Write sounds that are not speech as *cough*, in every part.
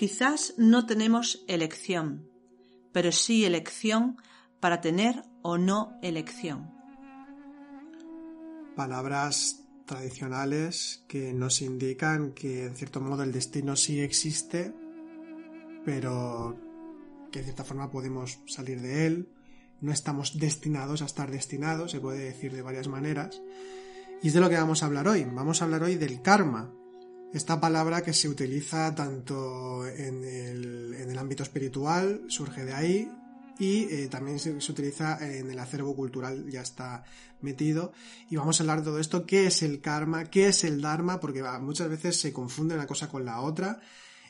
Quizás no tenemos elección, pero sí elección para tener o no elección. Palabras tradicionales que nos indican que en cierto modo el destino sí existe, pero que de cierta forma podemos salir de él. No estamos destinados a estar destinados, se puede decir de varias maneras. Y es de lo que vamos a hablar hoy. Vamos a hablar hoy del karma, esta palabra que se utiliza tanto en el, ámbito espiritual, surge de ahí, y eh, también se, utiliza en el acervo cultural, ya está metido. Y vamos a hablar de todo esto, qué es el karma, qué es el dharma, porque muchas veces se confunde una cosa con la otra.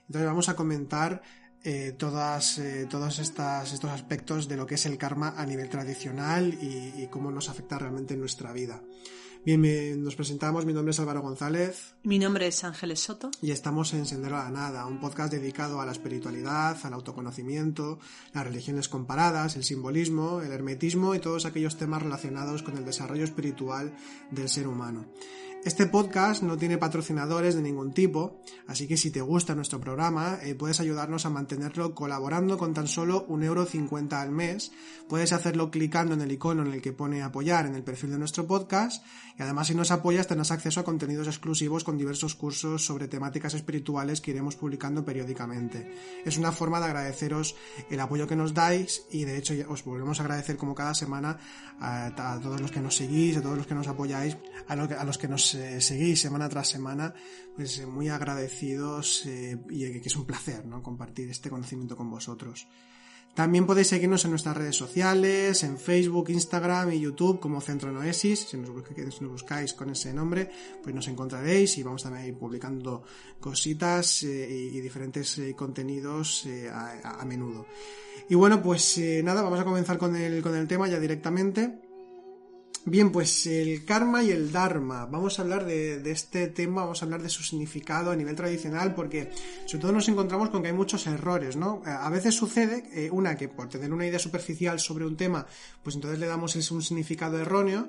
Entonces vamos a comentar eh, todas, eh, todos estas, estos aspectos de lo que es el karma a nivel tradicional y cómo nos afecta realmente en nuestra vida. Bien, nos presentamos. Mi nombre es Álvaro González. Mi nombre es Ángeles Soto. Y estamos en Sendero a la Nada, un podcast dedicado a la espiritualidad, al autoconocimiento, las religiones comparadas, el simbolismo, el hermetismo y todos aquellos temas relacionados con el desarrollo espiritual del ser humano. Este podcast no tiene patrocinadores de ningún tipo, así que si te gusta nuestro programa, eh, puedes ayudarnos a mantenerlo colaborando con tan solo un euro cincuenta al mes. Puedes hacerlo clicando en el icono en el que pone apoyar en el perfil de nuestro podcast y además si nos apoyas tendrás acceso a contenidos exclusivos con diversos cursos sobre temáticas espirituales que iremos publicando periódicamente. Es una forma de agradeceros el apoyo que nos dais y de hecho os volvemos a agradecer como cada semana a, todos los que nos seguís, a todos los que nos apoyáis, a, a los que nos eh, seguís semana tras semana, pues eh, muy agradecidos eh, y que es un placer ¿no? compartir este conocimiento con vosotros. También podéis seguirnos en nuestras redes sociales, en Facebook, Instagram y YouTube como Centro Noesis. Si nos, buscáis con ese nombre, pues nos encontraréis y vamos también a ir publicando cositas y, diferentes contenidos a, a, menudo. Y bueno, pues nada, vamos a comenzar con el, con el tema ya directamente. Bien, pues el karma y el dharma. Vamos a hablar de, este tema, vamos a hablar de su significado a nivel tradicional, porque sobre todo nos encontramos con que hay muchos errores, ¿no? A veces sucede, eh, una, que por tener una idea superficial sobre un tema, pues entonces le damos un significado erróneo,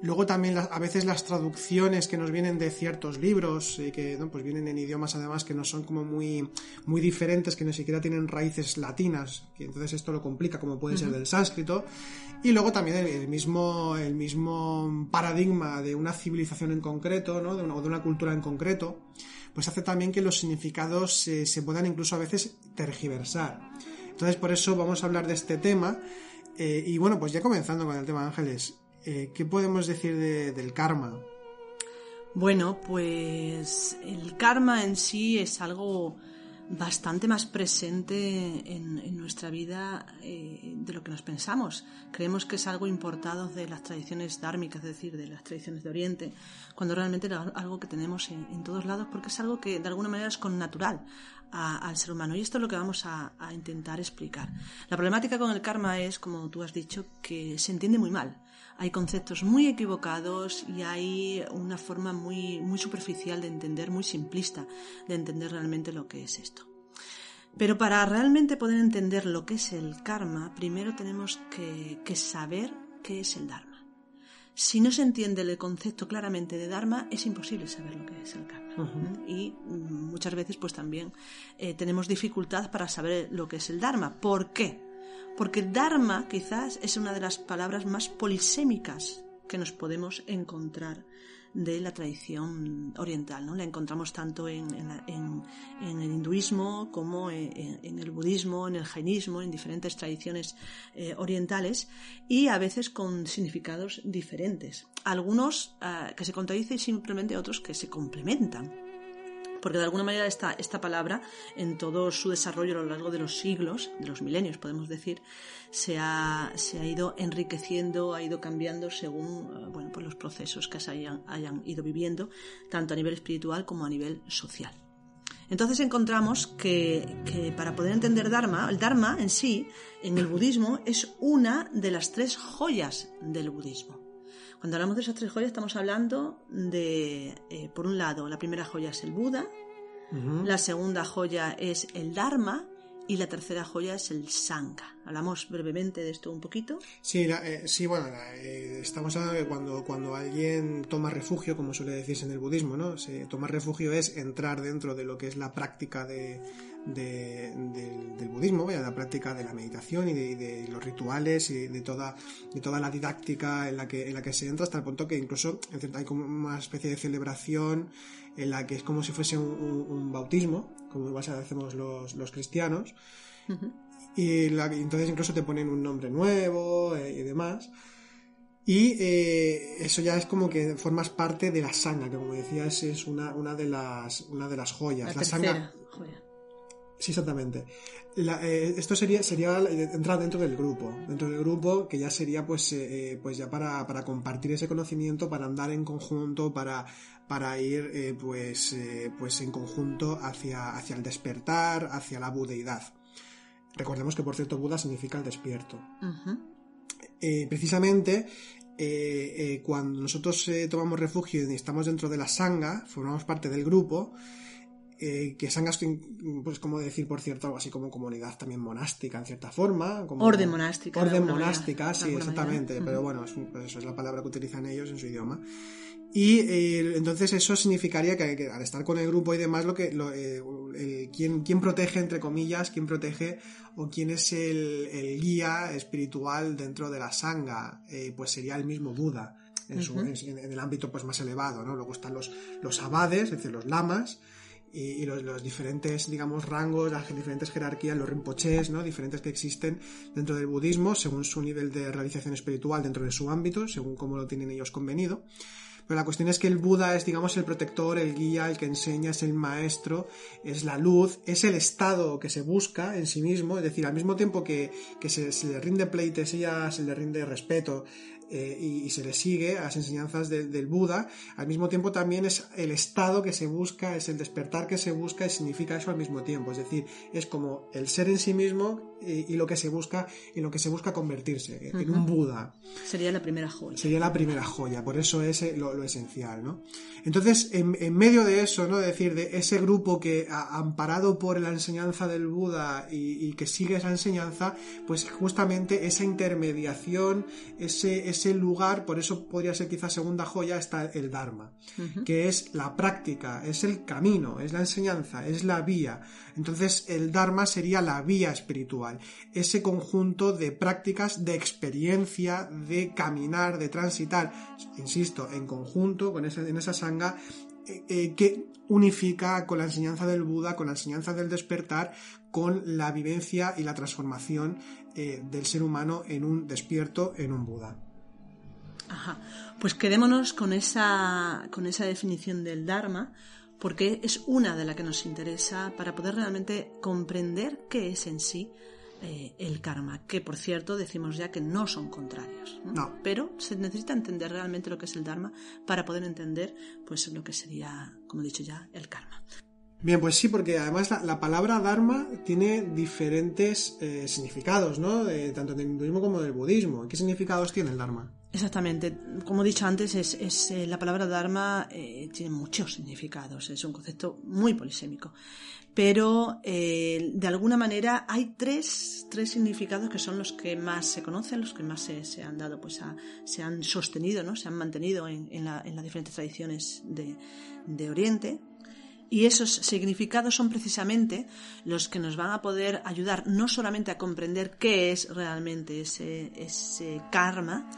Luego también a veces las traducciones que nos vienen de ciertos libros, y que pues vienen en idiomas además que no son como muy, muy diferentes, que ni siquiera tienen raíces latinas, que entonces esto lo complica como puede ser del sánscrito. Y luego también el, mismo, el mismo paradigma de una civilización en concreto, ¿no? de una, o de una cultura en concreto, pues hace también que los significados se, puedan incluso a veces tergiversar. Entonces por eso vamos a hablar de este tema. Eh, y bueno, pues ya comenzando con el tema Ángeles, eh, ¿qué podemos decir del karma? Bueno, pues el karma en sí es algo bastante más presente en, nuestra vida eh, de lo que nos pensamos. Creemos que es algo importado de las tradiciones dármicas, es decir, de las tradiciones de Oriente, cuando realmente es algo que tenemos en, todos lados porque es algo que de alguna manera es connatural al ser humano. Y esto es lo que vamos a, intentar explicar. La problemática con el karma es, como tú has dicho, que se entiende muy mal hay conceptos muy equivocados y hay una forma muy, muy superficial de entender, muy simplista de entender realmente lo que es esto. Pero para realmente poder entender lo que es el karma, primero tenemos que, saber qué es el Dharma. Si no se entiende el concepto claramente de Dharma, es imposible saber lo que es el karma. Y muchas veces pues también eh, tenemos dificultad para saber lo que es el Dharma. ¿Por qué? porque Dharma quizás es una de las palabras más polisémicas que nos podemos encontrar de la tradición oriental. ¿no? La encontramos tanto en, el hinduismo como en, el budismo, en el jainismo, en diferentes tradiciones eh, orientales y a veces con significados diferentes. Algunos ah, que se contradicen simplemente otros que se complementan. Porque de alguna manera esta, esta palabra, en todo su desarrollo a lo largo de los siglos, de los milenios podemos decir, se ha, se ha ido enriqueciendo, ha ido cambiando según eh, bueno, pues los procesos que se hayan, hayan ido viviendo, tanto a nivel espiritual como a nivel social. Entonces encontramos que, que, para poder entender Dharma, el Dharma en sí, en el budismo, es una de las tres joyas del budismo. Cuando hablamos de esas tres joyas estamos hablando de, eh, por un lado, la primera joya es el Buda, la segunda joya es el Dharma y la tercera joya es el Sangha. Hablamos brevemente de esto un poquito. Sí, eh, sí bueno, eh, estamos hablando de cuando, cuando alguien toma refugio, como suele decirse en el budismo, ¿no? Se, tomar refugio es entrar dentro de lo que es la práctica de, del budismo, de la práctica de la meditación y de, los rituales y de toda, de toda la didáctica en la, que, en la que se entra hasta el punto que incluso hay como una especie de celebración en la que es como si fuese un, bautismo, como igual hacemos los, los cristianos, y, entonces incluso te ponen un nombre nuevo eh, y demás. Y eh, eso ya es como que formas parte de la sanga, que como decías es una, una, de, las, una de las joyas. La, sanga, joya. Sí, exactamente. Eh, esto sería, sería entrar dentro del grupo, dentro del grupo que ya sería pues, eh, eh, pues ya para, para, compartir ese conocimiento, para andar en conjunto, para, para ir pues, pues en conjunto hacia, hacia el despertar, hacia la budeidad. Recordemos que por cierto Buda significa el despierto. precisamente cuando nosotros tomamos refugio y estamos dentro de la sanga, formamos parte del grupo, eh, que Sangas, pues como decir, por cierto, algo así como comunidad también monástica en cierta forma. Como, orden monástica. Orden monástica, sí, exactamente. Pero bueno, pues eso es la palabra que utilizan ellos en su idioma. Y eh, entonces eso significaría que, al estar con el grupo y demás, lo que lo, eh, quién, protege, entre comillas, quién protege o quién es el, guía espiritual dentro de la sanga, pues sería el mismo Buda. En, su, en, el ámbito pues más elevado, ¿no? Luego están los, los abades, es decir, los lamas, y, los, diferentes, digamos, rangos, las diferentes jerarquías, los rinpoches, ¿no? Diferentes que existen dentro del budismo, según su nivel de realización espiritual dentro de su ámbito, según cómo lo tienen ellos convenido. Pero la cuestión es que el Buda es, digamos, el protector, el guía, el que enseña, es el maestro, es la luz, es el estado que se busca en sí mismo, es decir, al mismo tiempo que, se, se, le rinde pleitesía, se le rinde respeto, eh, y, se le sigue a las enseñanzas del Buda, al mismo tiempo también es el estado que se busca, es el despertar que se busca y significa eso al mismo tiempo. Es decir, es como el ser en sí mismo y, lo que se busca y lo que se busca convertirse en un Buda. Sería la primera joya. Sería la primera joya, por eso es eh, lo, esencial, ¿no? Entonces, en, medio de eso, ¿no? decir, de ese grupo que, amparado por la enseñanza del Buda y, que sigue esa enseñanza, pues justamente esa intermediación, ese ese lugar, por eso podría ser quizá segunda joya, está el Dharma, que es la práctica, es el camino, es la enseñanza, es la vía. Entonces el Dharma sería la vía espiritual, ese conjunto de prácticas, de experiencia, de caminar, de transitar, insisto, en conjunto con esa, en esa sanga, eh, eh, que unifica con la enseñanza del Buda, con la enseñanza del despertar, con la vivencia y la transformación eh, del ser humano en un despierto, en un Buda. Ajá. Pues quedémonos con esa, con esa definición del Dharma, porque es una de las que nos interesa para poder realmente comprender qué es en sí eh, el karma, que por cierto decimos ya que no son contrarios. ¿no? Pero se necesita entender realmente lo que es el Dharma para poder entender pues lo que sería, como he dicho ya, el karma. Bien, pues sí, porque además la, palabra Dharma tiene diferentes eh, significados, ¿no? tanto del hinduismo como del budismo. ¿Qué significados tiene el Dharma? Exactamente. Como he dicho antes, es, eh, la palabra Dharma eh, tiene muchos significados, es un concepto muy polisémico. Pero eh, de alguna manera hay tres, tres, significados que son los que más se conocen, los que más se, han dado, pues se han sostenido, ¿no? se han mantenido en, las diferentes tradiciones de, de Oriente. Y esos significados son precisamente los que nos van a poder ayudar no solamente a comprender qué es realmente ese, ese karma,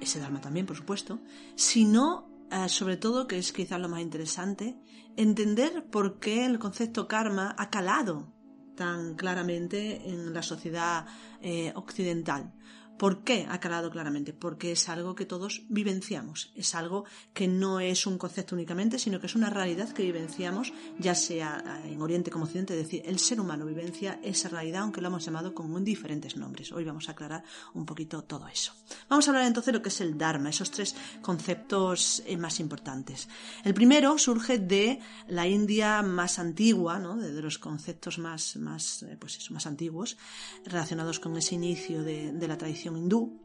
ese Dharma también, por supuesto, sino, eh, sobre todo, que es quizás lo más interesante, entender por qué el concepto karma ha calado tan claramente en la sociedad eh, occidental. ¿Por qué? Aclarado claramente, porque es algo que todos vivenciamos, es algo que no es un concepto únicamente, sino que es una realidad que vivenciamos, ya sea en Oriente como Occidente, es decir, el ser humano vivencia esa realidad, aunque lo hemos llamado con diferentes nombres. Hoy vamos a aclarar un poquito todo eso. Vamos a hablar entonces de lo que es el Dharma, esos tres conceptos eh, más importantes. El primero surge de la India más antigua, ¿no? de, los conceptos más, más, eh, pues más antiguos, relacionados con ese inicio de, de la tradición hindú,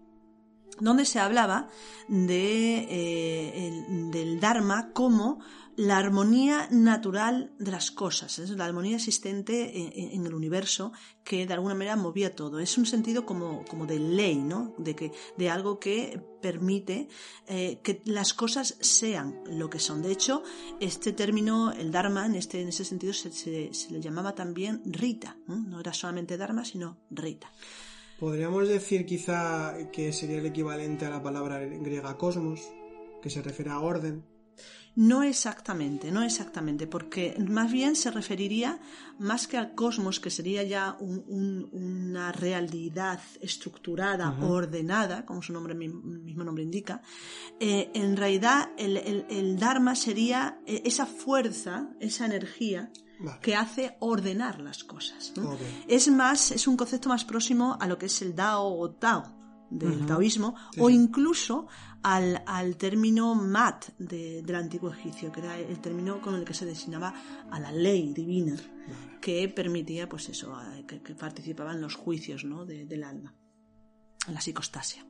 donde se hablaba de, eh, del Dharma como la armonía natural de las cosas, es la armonía existente en, el universo que de alguna manera movía todo. Es un sentido como, como de ley, ¿no? de, que, de algo que permite eh, que las cosas sean lo que son. De hecho, este término, el Dharma, en, este, en ese sentido se, se, le llamaba también Rita. ¿no? era solamente Dharma, sino Rita. Podríamos decir quizá que sería el equivalente a la palabra griega cosmos, que se refiere a orden. No exactamente, no exactamente, porque más bien se referiría más que al cosmos, que sería ya una realidad estructurada, ordenada, como su nombre mismo nombre indica. Eh, en realidad, el, el, Dharma sería eh, esa fuerza, esa energía que hace ordenar las cosas. Es más, es un concepto más próximo a lo que es el Dao o Tao del taoísmo, o incluso al, al término mat del antiguo egipcio, que era el término con el que se designaba a la ley divina, que permitía, pues eso, que, que participaba en los juicios ¿no? del alma, en la psicostasia.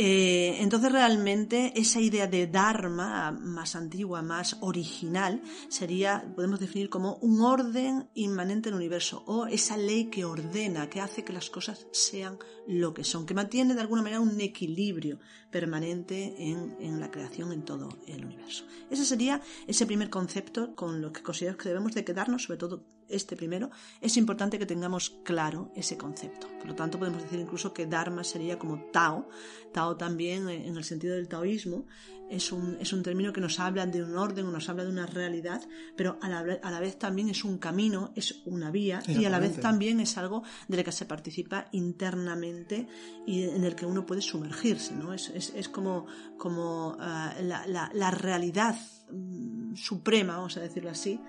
Eh, entonces realmente esa idea de Dharma más antigua, más original, sería, podemos definir como un orden inmanente en el universo o esa ley que ordena, que hace que las cosas sean lo que son, que mantiene de alguna manera un equilibrio permanente en, en la creación en todo el universo. Ese sería ese primer concepto con lo que consideramos que debemos de quedarnos, sobre todo este primero, es importante que tengamos claro ese concepto. Por lo tanto, podemos decir incluso que Dharma sería como Tao. Tao también, en el sentido del taoísmo, es un, es un término que nos habla de un orden, nos habla de una realidad, pero a la, a la vez también es un camino, es una vía, y a la vez también es algo de lo que se participa internamente y en el que uno puede sumergirse. ¿no? Es, es, es como, como uh, la, la, la realidad mm, suprema, vamos a decirlo así,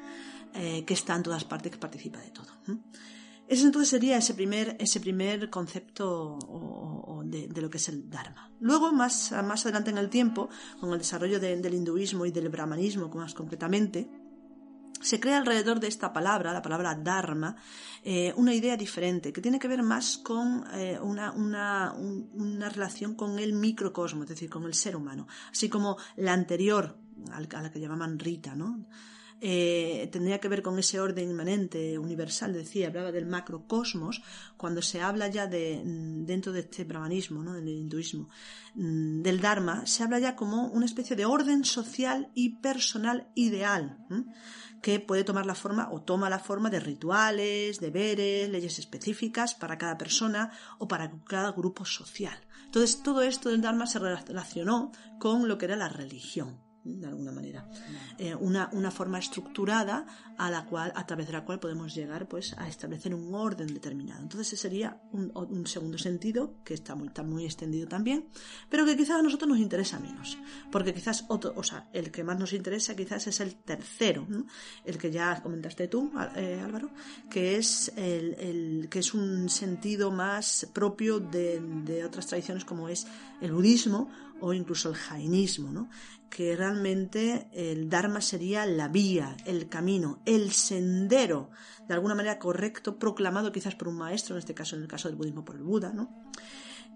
eh, que está en todas partes, que participa de todo. Ese entonces sería ese primer, ese primer concepto de, lo que es el Dharma. Luego, más, más adelante en el tiempo, con el desarrollo del hinduismo y del brahmanismo más concretamente, se crea alrededor de esta palabra, la palabra Dharma, eh, una idea diferente, que tiene que ver más con eh, una, una, una, relación con el microcosmo, es decir, con el ser humano, así como la anterior, a la que llamaban Rita, ¿no? Eh, tendría que ver con ese orden inmanente, universal, decía, hablaba del macrocosmos, cuando se habla ya de, dentro de este brahmanismo, ¿no? del hinduismo, mm, del Dharma, se habla ya como una especie de orden social y personal ideal, que puede tomar la forma o toma la forma de rituales, deberes, leyes específicas para cada persona o para cada grupo social. Entonces, todo esto del Dharma se relacionó con lo que era la religión de alguna manera. Eh, una, una, forma estructurada a la cual, a través de la cual podemos llegar pues, a establecer un orden determinado. Entonces ese sería un, un, segundo sentido, que está muy, está muy extendido también, pero que quizás a nosotros nos interesa menos. Porque quizás otro, o sea, el que más nos interesa quizás es el tercero, el que ya comentaste tú, eh, Álvaro, que es el, el, que es un sentido más propio de, de otras tradiciones como es el budismo o incluso el jainismo, ¿no? Que realmente el Dharma sería la vía, el camino, el sendero, de alguna manera correcto, proclamado quizás por un maestro, en este caso, en el caso del budismo, por el Buda, ¿no?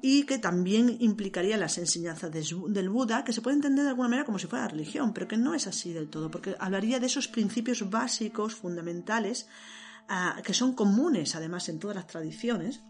y que también implicaría las enseñanzas del Buda, que se puede entender de alguna manera como si fuera religión, pero que no es así del todo, porque hablaría de esos principios básicos, fundamentales, ah, que son comunes además en todas las tradiciones,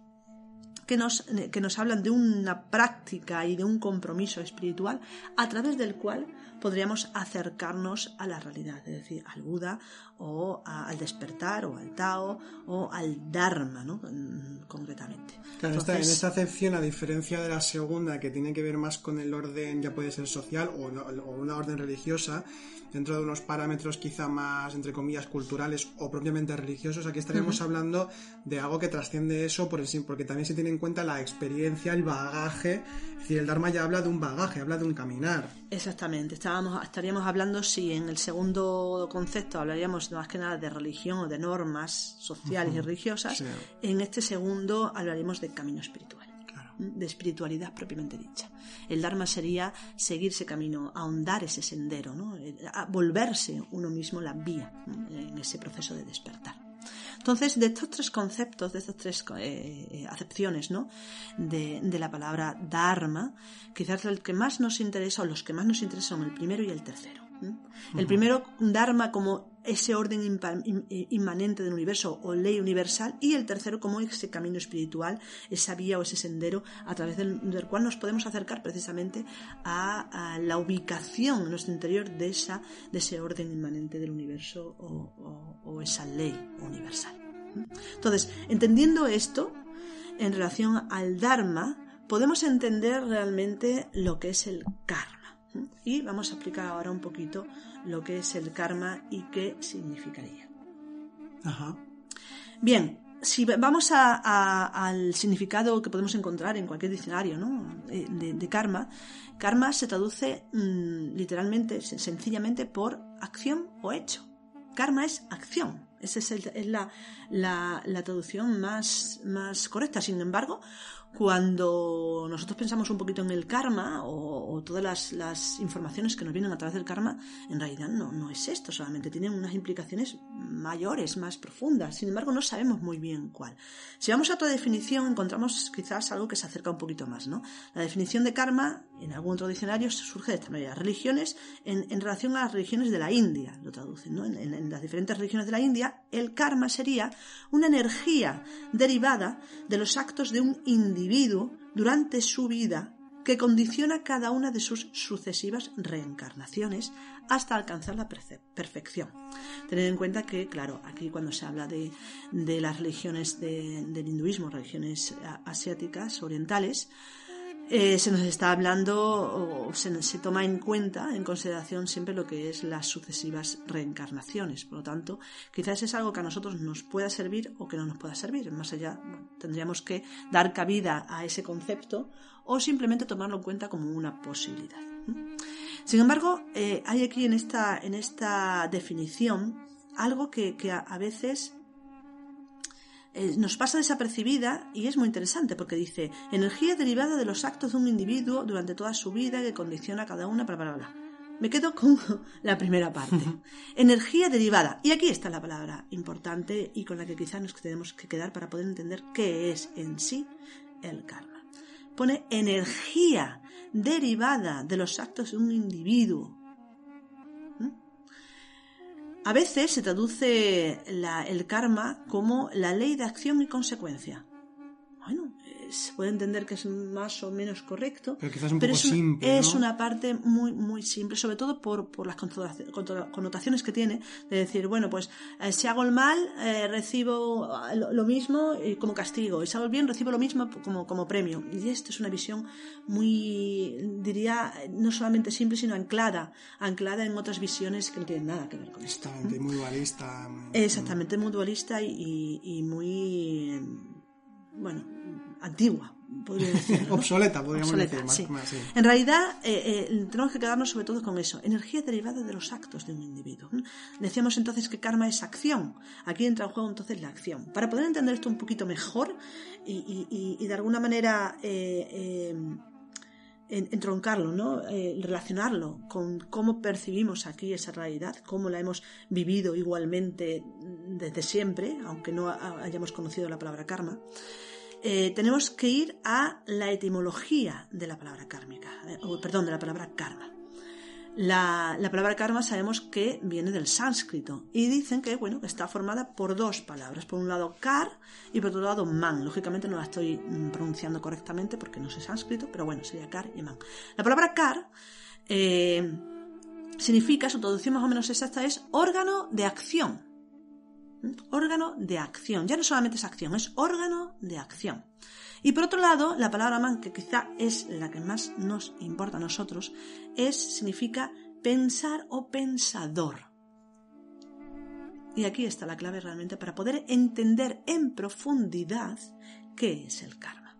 que nos, que nos hablan de una práctica y de un compromiso espiritual a través del cual podríamos acercarnos a la realidad, es decir, al Buda o al despertar o al Tao o al Dharma, ¿no? Mm, concretamente. Claro, en esta acepción, a diferencia de la segunda, que tiene que ver más con el orden, ya puede ser social o, o una orden religiosa, dentro de unos parámetros quizá más, entre comillas, culturales o propiamente religiosos, aquí estaríamos hablando de algo que trasciende eso por el, porque también se tiene en cuenta la experiencia, el bagaje. Es decir, el Dharma ya habla de un bagaje, habla de un caminar. Exactamente. Estábamos, estaríamos hablando, si en el segundo concepto hablaríamos más que nada de religión o de normas sociales y religiosas, en este segundo hablaríamos de camino espiritual de espiritualidad propiamente dicha. El Dharma sería seguir ese camino, ahondar ese sendero, ¿no? Volverse uno mismo la vía en ese proceso de despertar. Entonces, de estos tres conceptos, de estas tres eh, eh, acepciones ¿no? de, de, la palabra Dharma, quizás el que más nos interesa o los que más nos interesan son el primero y el tercero. El primero, Dharma como ese orden eh, inmanente del universo o ley universal y el tercero como ese camino espiritual, esa vía o ese sendero a través del, cual nos podemos acercar precisamente a, la ubicación en nuestro interior de, esa, de ese orden inmanente del universo o, esa ley universal. Entonces, entendiendo esto en relación al Dharma, podemos entender realmente lo que es el karma. Y vamos a explicar ahora un poquito lo que es el karma y qué significaría. Bien, si vamos al significado que podemos encontrar en cualquier diccionario eh, de, karma, karma se traduce mm, literalmente, sencillamente por acción o hecho. Karma es acción. Esa es, la, la, traducción más, más correcta. Sin embargo, cuando nosotros pensamos un poquito en el karma o, todas las, informaciones que nos vienen a través del karma, en realidad no, no es esto, solamente tienen unas implicaciones mayores, más profundas. Sin embargo, no sabemos muy bien cuál. Si vamos a otra definición, encontramos quizás algo que se acerca un poquito más. ¿no? La definición de karma, en algún otro diccionario, surge de esta manera. Religiones en, relación a las religiones de la India, lo traducen. ¿no? en las diferentes religiones de la India, el karma sería una energía derivada de los actos de un durante su vida que condiciona cada una de sus sucesivas reencarnaciones hasta alcanzar la perfección. Tened en cuenta que, claro, aquí cuando se habla de, las religiones del hinduismo, religiones asiáticas, orientales, eh, se nos está hablando o se, toma en cuenta, en consideración siempre lo que es las sucesivas reencarnaciones. Por lo tanto, quizás es algo que a nosotros nos pueda servir o que no nos pueda servir. Más allá, tendríamos que dar cabida a ese concepto o simplemente tomarlo en cuenta como una posibilidad. Sin embargo, eh, hay aquí en esta, en esta definición algo que, a veces eh, nos pasa desapercibida y es muy interesante porque dice energía derivada de los actos de un individuo durante toda su vida que condiciona a cada una, para bla, bla, Me quedo con *laughs* la primera parte. *laughs* energía derivada. Y aquí está la palabra importante y con la que quizás nos tenemos que quedar para poder entender qué es en sí el karma. Pone energía derivada de los actos de un individuo a veces se traduce el karma como la ley de acción y consecuencia. Bueno, se puede entender que es más o menos correcto. Pero quizás un poco es, simple. Es una parte muy, muy simple, sobre todo por, por, las connotaciones que tiene, de decir, bueno, pues eh, si hago el mal, eh, recibo eh, lo, mismo como castigo, y si hago el bien, recibo lo mismo como, como premio. Y esto es una visión muy, diría, no solamente simple, sino anclada, anclada en otras visiones que no tienen nada que ver con esto. Exactamente, muy dualista. Exactamente, muy dualista y, y muy, bueno, antigua, podría decir. Obsoleta, podríamos decir. En realidad, eh, eh, tenemos que quedarnos sobre todo con eso, energía derivada de los actos de un individuo. Decíamos entonces que karma es acción. Aquí entra en juego entonces la acción. Para poder entender esto un poquito mejor y, de alguna manera eh, entroncarlo, ¿no? relacionarlo con cómo percibimos aquí esa realidad, cómo la hemos vivido igualmente desde siempre, aunque no hayamos conocido la palabra karma. Eh, tenemos que ir a la etimología de la palabra kármica, eh, o perdón, de la palabra karma. La, palabra karma sabemos que viene del sánscrito y dicen que bueno está formada por dos palabras, por un lado kar y por otro lado man. Lógicamente no la estoy mm, pronunciando correctamente porque no sé sánscrito, pero bueno, sería kar y man. La palabra kar eh, significa, su traducción más o menos exacta es órgano de acción órgano de acción. Ya no solamente es acción, es órgano de acción. Y por otro lado, la palabra man, que quizá es la que más nos importa a nosotros, es, significa pensar o pensador. Y aquí está la clave realmente para poder entender en profundidad qué es el karma.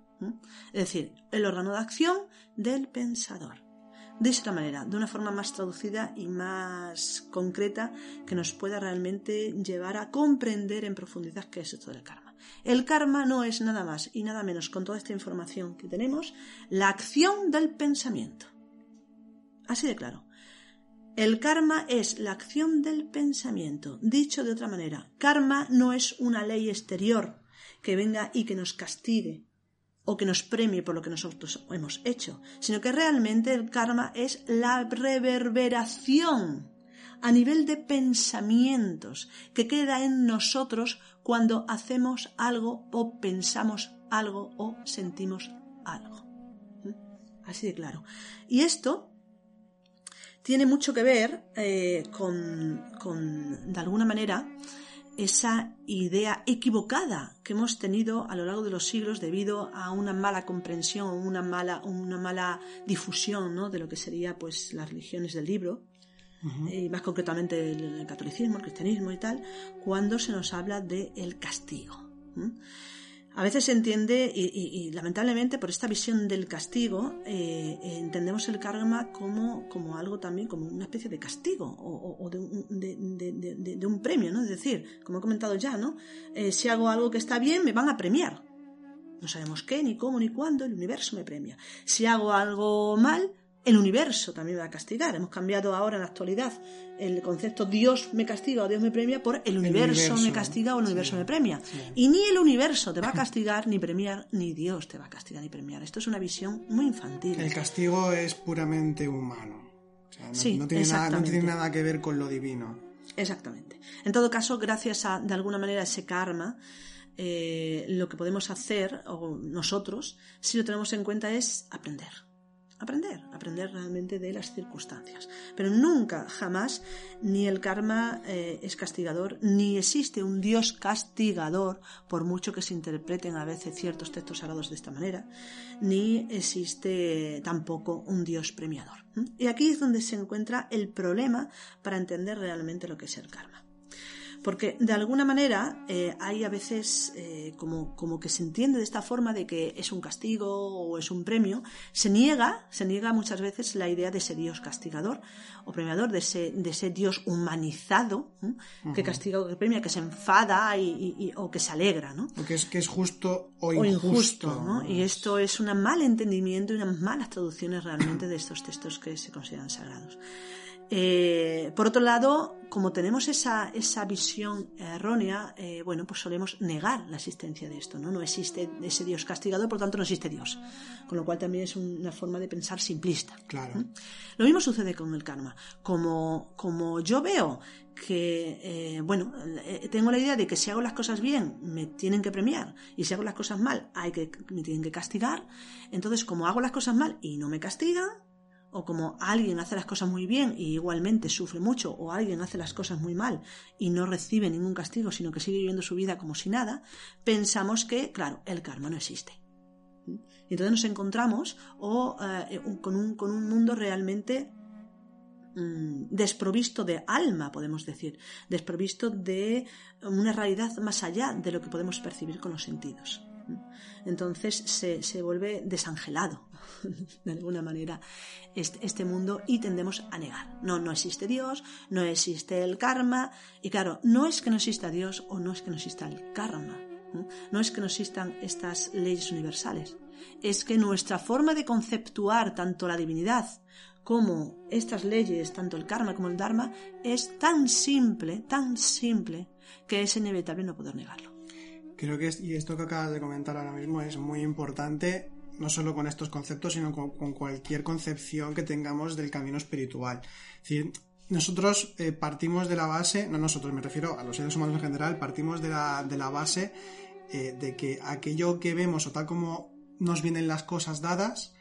Es decir, el órgano de acción del pensador. De esta manera, de una forma más traducida y más concreta que nos pueda realmente llevar a comprender en profundidad qué es esto del karma. El karma no es nada más y nada menos con toda esta información que tenemos, la acción del pensamiento. Así de claro. El karma es la acción del pensamiento. Dicho de otra manera, karma no es una ley exterior que venga y que nos castigue o que nos premie por lo que nosotros hemos hecho, sino que realmente el karma es la reverberación a nivel de pensamientos que queda en nosotros cuando hacemos algo o pensamos algo o sentimos algo. ¿Mm? Así de claro. Y esto tiene mucho que ver eh, con, de alguna manera, esa idea equivocada que hemos tenido a lo largo de los siglos debido a una mala comprensión, una mala, una mala difusión ¿no? de lo que sería pues las religiones del libro, y más concretamente el, catolicismo, el cristianismo y tal, cuando se nos habla del el castigo a veces se entiende, y, lamentablemente por esta visión del castigo, eh, entendemos el karma como, como algo también, como una especie de castigo o, de, un, premio, ¿no? Es decir, como he comentado ya, ¿no? Eh, si hago algo que está bien, me van a premiar. No sabemos qué, ni cómo, ni cuándo, el universo me premia. Si hago algo mal, el universo también me va a castigar. Hemos cambiado ahora en la actualidad el concepto Dios me castiga o Dios me premia por el universo, me castiga o el universo me premia. Y ni el universo te va a *laughs* castigar ni premiar, ni Dios te va a castigar ni premiar. Esto es una visión muy infantil. El castigo es puramente humano. no, tiene nada, que ver con lo divino. Exactamente. En todo caso, gracias a, de alguna manera, ese karma, eh, lo que podemos hacer, o nosotros, si lo tenemos en cuenta, es aprender aprender, aprender realmente de las circunstancias. Pero nunca, jamás, ni el karma eh, es castigador, ni existe un Dios castigador, por mucho que se interpreten a veces ciertos textos sagrados de esta manera, ni existe tampoco un Dios premiador. Y aquí es donde se encuentra el problema para entender realmente lo que es el karma. Porque de alguna manera eh, hay a veces eh, como, como, que se entiende de esta forma de que es un castigo o es un premio, se niega, se niega muchas veces la idea de ese Dios castigador o premiador, de ese, de ese Dios humanizado que castiga o que premia, que se enfada y, o que se alegra, ¿no? O que es, que es justo o injusto. ¿no? Y esto es un mal entendimiento y unas malas traducciones realmente de estos textos que se consideran sagrados. Eh, por otro lado, como tenemos esa, esa visión errónea, eh, bueno, pues solemos negar la existencia de esto, ¿no? No existe ese Dios castigado, por tanto no existe Dios. Con lo cual también es una forma de pensar simplista. Claro. Lo mismo sucede con el karma. Como, como yo veo que, eh, bueno, tengo la idea de que si hago las cosas bien me tienen que premiar y si hago las cosas mal hay que, me tienen que castigar, entonces como hago las cosas mal y no me castigan, o como alguien hace las cosas muy bien y igualmente sufre mucho, o alguien hace las cosas muy mal y no recibe ningún castigo, sino que sigue viviendo su vida como si nada, pensamos que, claro, el karma no existe. Y entonces nos encontramos o, eh, con, un, con, un, mundo realmente mm, desprovisto de alma, podemos decir, desprovisto de una realidad más allá de lo que podemos percibir con los sentidos. Entonces se, se vuelve desangelado, *laughs* de alguna manera, este, este, mundo y tendemos a negar. No, no existe Dios, no existe el karma. Y claro, no es que no exista Dios o no es que no exista el karma. No es que no existan estas leyes universales. Es que nuestra forma de conceptuar tanto la divinidad como estas leyes, tanto el karma como el dharma, es tan simple, tan simple, que es inevitable no poder negarlo. Creo que y esto que acabas de comentar ahora mismo es muy importante, no solo con estos conceptos, sino con, cualquier concepción que tengamos del camino espiritual. Es nosotros eh, partimos de la base, no nosotros, me refiero a los seres humanos en general, partimos de la, de la base eh, de que aquello que vemos o tal como nos vienen las cosas dadas,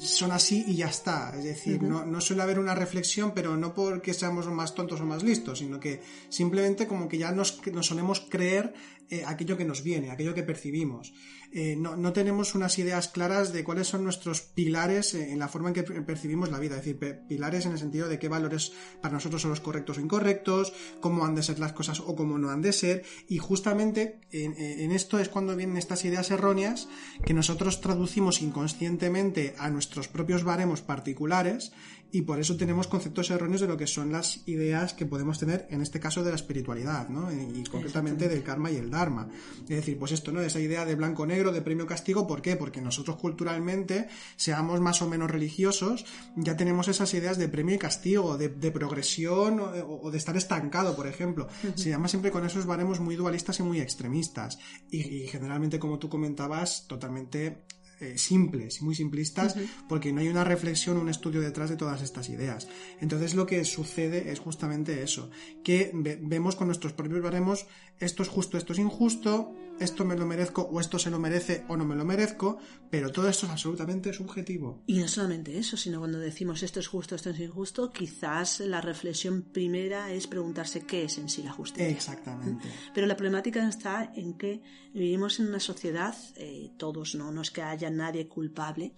son así y ya está. Es decir, no, no, suele haber una reflexión, pero no porque seamos más tontos o más listos, sino que simplemente como que ya nos, nos solemos creer eh, aquello que nos viene, aquello que percibimos. Eh, no, no, tenemos unas ideas claras de cuáles son nuestros pilares en la forma en que percibimos la vida, es decir, pilares en el sentido de qué valores para nosotros son los correctos o incorrectos, cómo han de ser las cosas o cómo no han de ser, y justamente en, en esto es cuando vienen estas ideas erróneas que nosotros traducimos inconscientemente a nuestros propios baremos particulares y por eso tenemos conceptos erróneos de lo que son las ideas que podemos tener en este caso de la espiritualidad, ¿no? Y concretamente del karma y el dharma. Es decir, pues esto, ¿no? Esa idea de blanco-negro, de premio-castigo, ¿por qué? Porque nosotros culturalmente, seamos más o menos religiosos, ya tenemos esas ideas de premio y castigo, de, progresión o, de estar estancado, por ejemplo. Se llama siempre con esos baremos muy dualistas y muy extremistas. Y, y generalmente, como tú comentabas, totalmente eh, simples y muy simplistas porque no hay una reflexión, un estudio detrás de todas estas ideas. Entonces lo que sucede es justamente eso, que vemos con nuestros propios baremos esto es justo, esto es injusto, esto me lo merezco o esto se lo merece o no me lo merezco, pero todo esto es absolutamente subjetivo. Y no solamente eso, sino cuando decimos esto es justo, esto es injusto, quizás la reflexión primera es preguntarse qué es en sí la justicia. Exactamente. *laughs* Pero la problemática está en que vivimos en una sociedad, eh, todos, ¿no? no es que haya nadie culpable,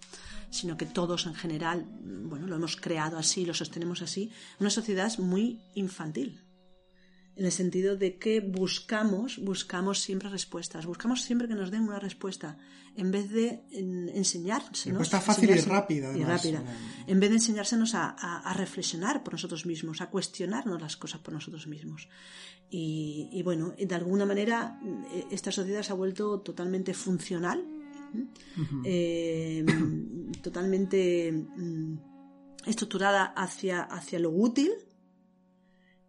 sino que todos en general, bueno, lo hemos creado así, lo sostenemos así, una sociedad muy infantil en el sentido de que buscamos, buscamos siempre respuestas, buscamos siempre que nos den una respuesta, en vez de enseñarse. Respuesta fácil y rápida. Y rápida. En vez de enseñársenos a, reflexionar por nosotros mismos, a cuestionarnos las cosas por nosotros mismos. Y, bueno, de alguna manera esta sociedad se ha vuelto totalmente funcional, eh, totalmente mm, estructurada hacia, hacia lo útil,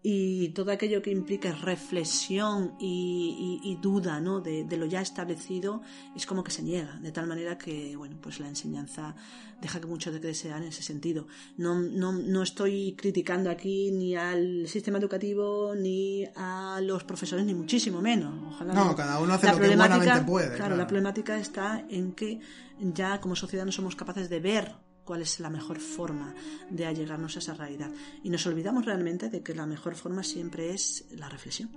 y todo aquello que implique reflexión y, duda ¿no? de, lo ya establecido es como que se niega, de tal manera que bueno, pues la enseñanza deja que mucho de que desear en ese sentido. No, no, no estoy criticando aquí ni al sistema educativo ni a los profesores, ni muchísimo menos. Ojalá no, cada uno hace lo que buenamente puede. claro, la problemática está en que ya como sociedad no somos capaces de ver cuál es la mejor forma de allegarnos a esa realidad. Y nos olvidamos realmente de que la mejor forma siempre es la reflexión.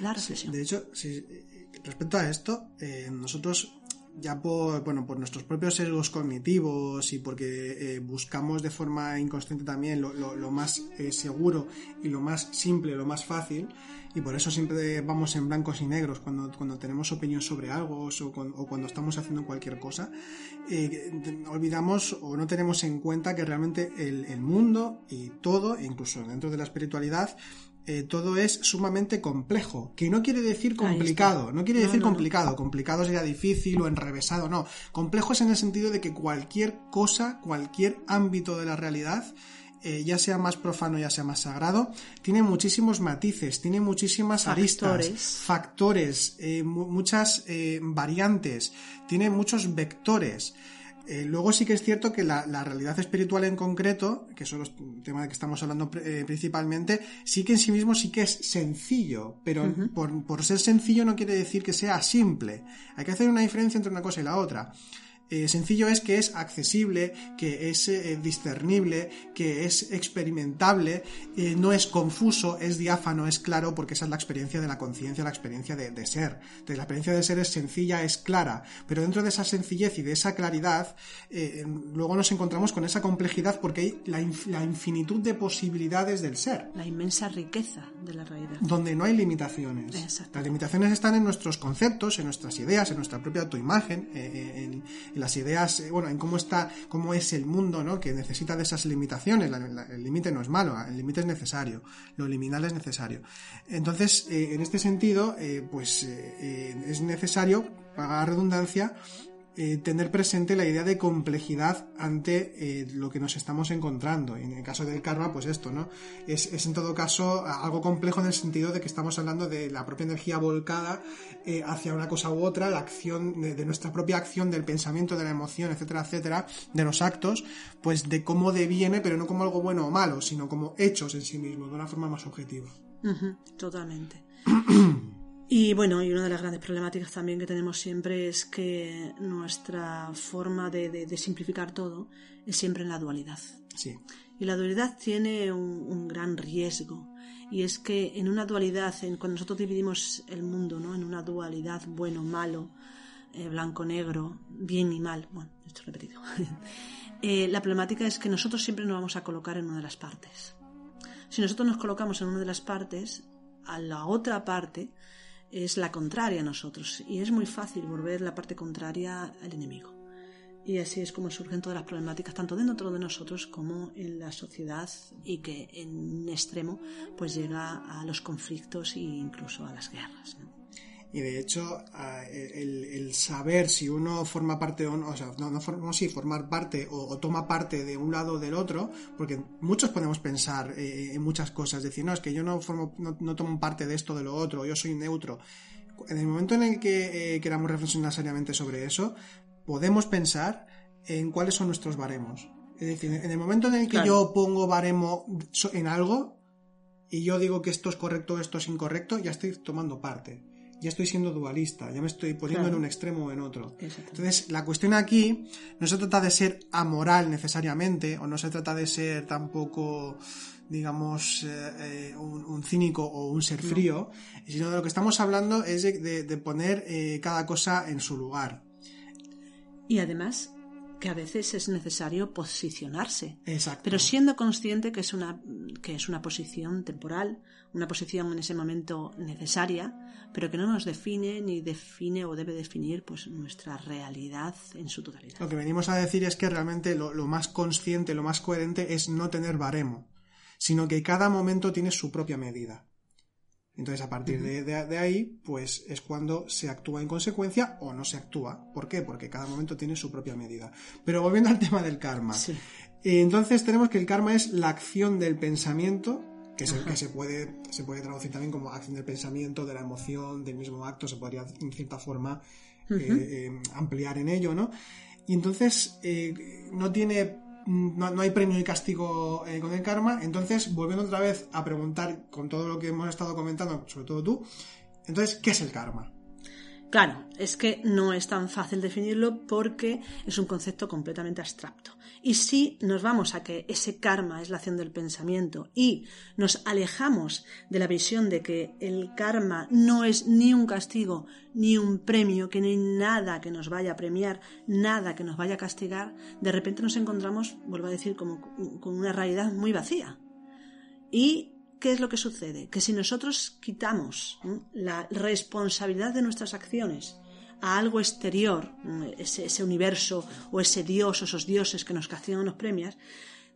La reflexión. de hecho, respecto a esto, eh, nosotros ya por, bueno, por nuestros propios sesgos cognitivos y porque eh, buscamos de forma inconsciente también lo, más eh, seguro y lo más simple, lo más fácil, y por eso siempre vamos en blancos y negros cuando, cuando tenemos opinión sobre algo o, cuando estamos haciendo cualquier cosa, eh, olvidamos o no tenemos en cuenta que realmente el, el mundo y todo, incluso dentro de la espiritualidad, eh, todo es sumamente complejo, que no quiere decir complicado, no quiere decir complicado, complicado sería difícil o enrevesado, no, complejo es en el sentido de que cualquier cosa, cualquier ámbito de la realidad, eh, ya sea más profano, ya sea más sagrado, tiene muchísimos matices, tiene muchísimas aristas, factores, eh, muchas variantes, tiene muchos vectores. Eh, luego sí que es cierto que la, realidad espiritual en concreto, que son los temas de que estamos hablando eh, principalmente, sí que en sí mismo sí que es sencillo, pero por, ser sencillo no quiere decir que sea simple. Hay que hacer una diferencia entre una cosa y la otra. Eh, sencillo es que es accesible, que es eh, discernible, que es experimentable, eh, no es confuso, es diáfano, es claro, porque esa es la experiencia de la conciencia, la experiencia de, ser. Entonces, la experiencia de ser es sencilla, es clara, pero dentro de esa sencillez y de esa claridad, luego nos encontramos con esa complejidad porque hay la, infinitud de posibilidades del ser. La inmensa riqueza de la realidad. Donde no hay limitaciones. Las limitaciones están en nuestros conceptos, en nuestras ideas, en nuestra propia autoimagen, en las ideas, eh, bueno, en cómo está, cómo es el mundo, ¿no? Que necesita de esas limitaciones. el límite no es malo, el límite es necesario, lo liminal es necesario. Entonces, eh, en este sentido, eh, pues es necesario, para redundancia, tener presente la idea de complejidad ante lo que nos estamos encontrando. en el caso del karma, pues esto, ¿no? Es, en todo caso algo complejo en el sentido de que estamos hablando de la propia energía volcada eh, hacia una cosa u otra, la acción, de, nuestra propia acción, del pensamiento, de la emoción, etcétera, etcétera, de los actos, pues de cómo deviene, pero no como algo bueno o malo, sino como hechos en sí mismos, de una forma más objetiva. totalmente. Y bueno, y una de las grandes problemáticas también que tenemos siempre es que nuestra forma de, simplificar todo es siempre en la dualidad. Sí. Y la dualidad tiene un, gran riesgo. Y es que en una dualidad, en, cuando nosotros dividimos el mundo, ¿no? En una dualidad bueno-malo, eh, blanco-negro, bien y mal, bueno, esto es repetido. *laughs* Eh, la problemática es que nosotros siempre nos vamos a colocar en una de las partes. Si nosotros nos colocamos en una de las partes, a la otra parte es la contraria a nosotros y es muy fácil volver la parte contraria al enemigo. Y así es como surgen todas las problemáticas, tanto dentro de nosotros como en la sociedad, y que en extremo pues llega a los conflictos e incluso a las guerras. Y de hecho, el, saber si uno forma parte o no, o sea, no, no, no sí, formar parte o, toma parte de un lado o del otro, porque muchos podemos pensar eh, en muchas cosas, decir, no, es que yo no, formo, no, tomo parte de esto o de lo otro, yo soy neutro. En el momento en el que eh, queramos reflexionar seriamente sobre eso, podemos pensar en cuáles son nuestros baremos. Es decir, en el momento en el que yo pongo baremo en algo y yo digo que esto es correcto, esto es incorrecto, ya estoy tomando parte ya estoy siendo dualista, ya me estoy poniendo en un extremo o en otro. Entonces, la cuestión aquí no se trata de ser amoral necesariamente, o no se trata de ser tampoco, digamos, eh, eh, un, cínico o un ser frío, sino de lo que estamos hablando es de, poner eh, cada cosa en su lugar. Y además, que a veces es necesario posicionarse. Exacto. Pero siendo consciente que es una, que es una posición temporal, una posición en ese momento necesaria, pero que no nos define ni define o debe definir pues nuestra realidad en su totalidad. Lo que venimos a decir es que realmente lo, lo más consciente, lo más coherente es no tener baremo, sino que cada momento tiene su propia medida. Entonces, a partir de, ahí, pues es cuando se actúa en consecuencia o no se actúa. ¿Por qué? Porque cada momento tiene su propia medida. Pero volviendo al tema del karma. Sí. Eh, entonces tenemos que el karma es la acción del pensamiento, que, que se, puede, se puede traducir también como acción del pensamiento, de la emoción, del mismo acto, se podría en cierta forma eh, eh, ampliar en ello, ¿no? Y entonces no tiene no, hay premio y castigo eh, con el karma. Entonces, volviendo otra vez a preguntar con todo lo que hemos estado comentando, sobre todo tú, entonces, ¿qué es el karma? Claro, es que no es tan fácil definirlo porque es un concepto completamente abstracto. Y si nos vamos a que ese karma es la acción del pensamiento y nos alejamos de la visión de que el karma no es ni un castigo ni un premio, que no hay nada que nos vaya a premiar, nada que nos vaya a castigar, de repente nos encontramos, vuelvo a decir, como con una realidad muy vacía. Y ¿qué es lo que sucede? Que si nosotros quitamos la responsabilidad de nuestras acciones a algo exterior, ese, universo o ese dios o esos dioses que nos castigan los premios,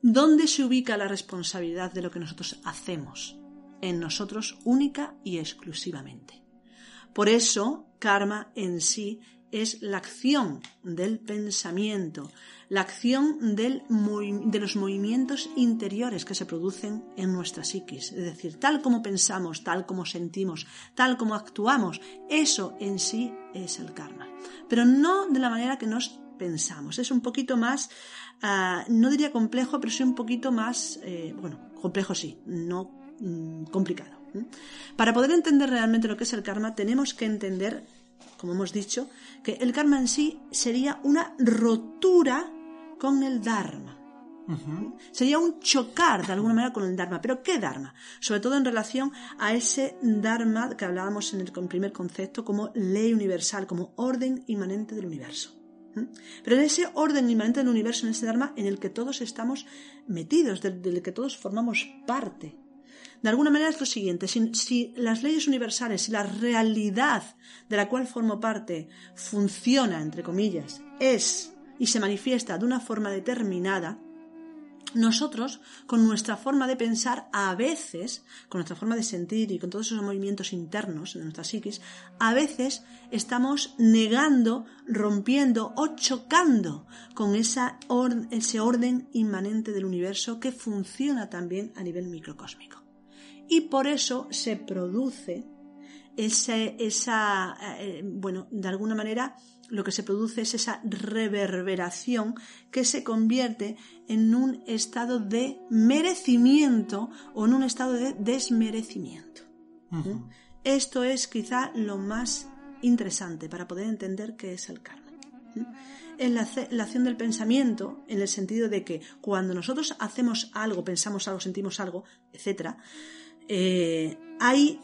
¿dónde se ubica la responsabilidad de lo que nosotros hacemos? En nosotros única y exclusivamente. Por eso, karma en sí es la acción del pensamiento, la acción del, de los movimientos interiores que se producen en nuestra psiquis. Es decir, tal como pensamos, tal como sentimos, tal como actuamos, eso en sí es el karma. Pero no de la manera que nos pensamos. Es un poquito más, ah, no diría complejo, pero sí un poquito más, eh, bueno, complejo sí, no mm, complicado. Para poder entender realmente lo que es el karma, tenemos que entender como hemos dicho, que el karma en sí sería una rotura con el Dharma. Sería un chocar de alguna manera con el Dharma. ¿Pero qué Dharma? Sobre todo en relación a ese Dharma que hablábamos en el primer concepto como ley universal, como orden inmanente del universo. Pero en ese orden inmanente del universo, en ese Dharma en el que todos estamos metidos, del que todos formamos parte. De alguna manera es lo siguiente, si, las leyes universales, si la realidad de la cual formo parte funciona, entre comillas, es y se manifiesta de una forma determinada, nosotros, con nuestra forma de pensar, a veces, con nuestra forma de sentir y con todos esos movimientos internos de nuestra psiquis, a veces estamos negando, rompiendo o chocando con ese orden inmanente del universo que funciona también a nivel microcósmico y por eso se produce ese, esa, eh, bueno, de alguna manera lo que se produce es esa reverberación que se convierte en un estado de merecimiento o en un estado de desmerecimiento. Esto es quizá lo más interesante para poder entender qué es el karma. Es la, acción del pensamiento en el sentido de que cuando nosotros hacemos algo, pensamos algo, sentimos algo, etc., eh, hay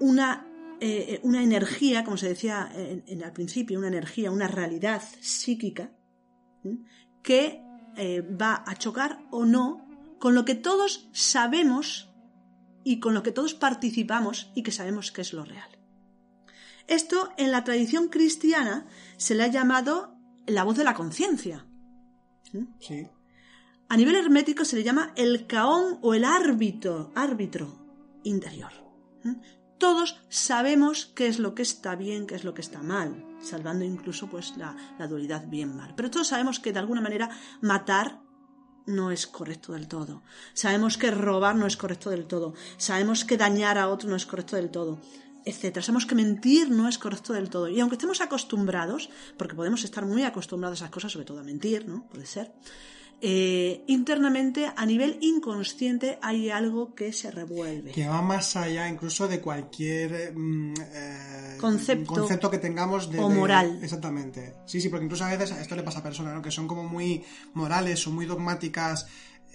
una, eh, una, energía, como se decía en, al principio, una energía, una realidad psíquica que eh, va a chocar o no con lo que todos sabemos y con lo que todos participamos y que sabemos que es lo real. Esto en la tradición cristiana se le ha llamado la voz de la conciencia. Sí. A nivel hermético se le llama el caón o el árbitro, árbitro interior. Todos sabemos qué es lo que está bien, qué es lo que está mal, salvando incluso pues la, la dualidad bien-mal. Pero todos sabemos que de alguna manera matar no es correcto del todo. Sabemos que robar no es correcto del todo. Sabemos que dañar a otro no es correcto del todo etcétera. Sabemos que mentir no es correcto del todo. Y aunque estemos acostumbrados, porque podemos estar muy acostumbrados a esas cosas, sobre todo a mentir, ¿no? Puede ser. Eh, internamente, a nivel inconsciente, hay algo que se revuelve. Que va más allá incluso de cualquier mm, eh, concepto, concepto, que tengamos de, o moral. exactamente. Sí, sí, porque incluso a veces esto le pasa a personas ¿no? que son como muy morales o muy dogmáticas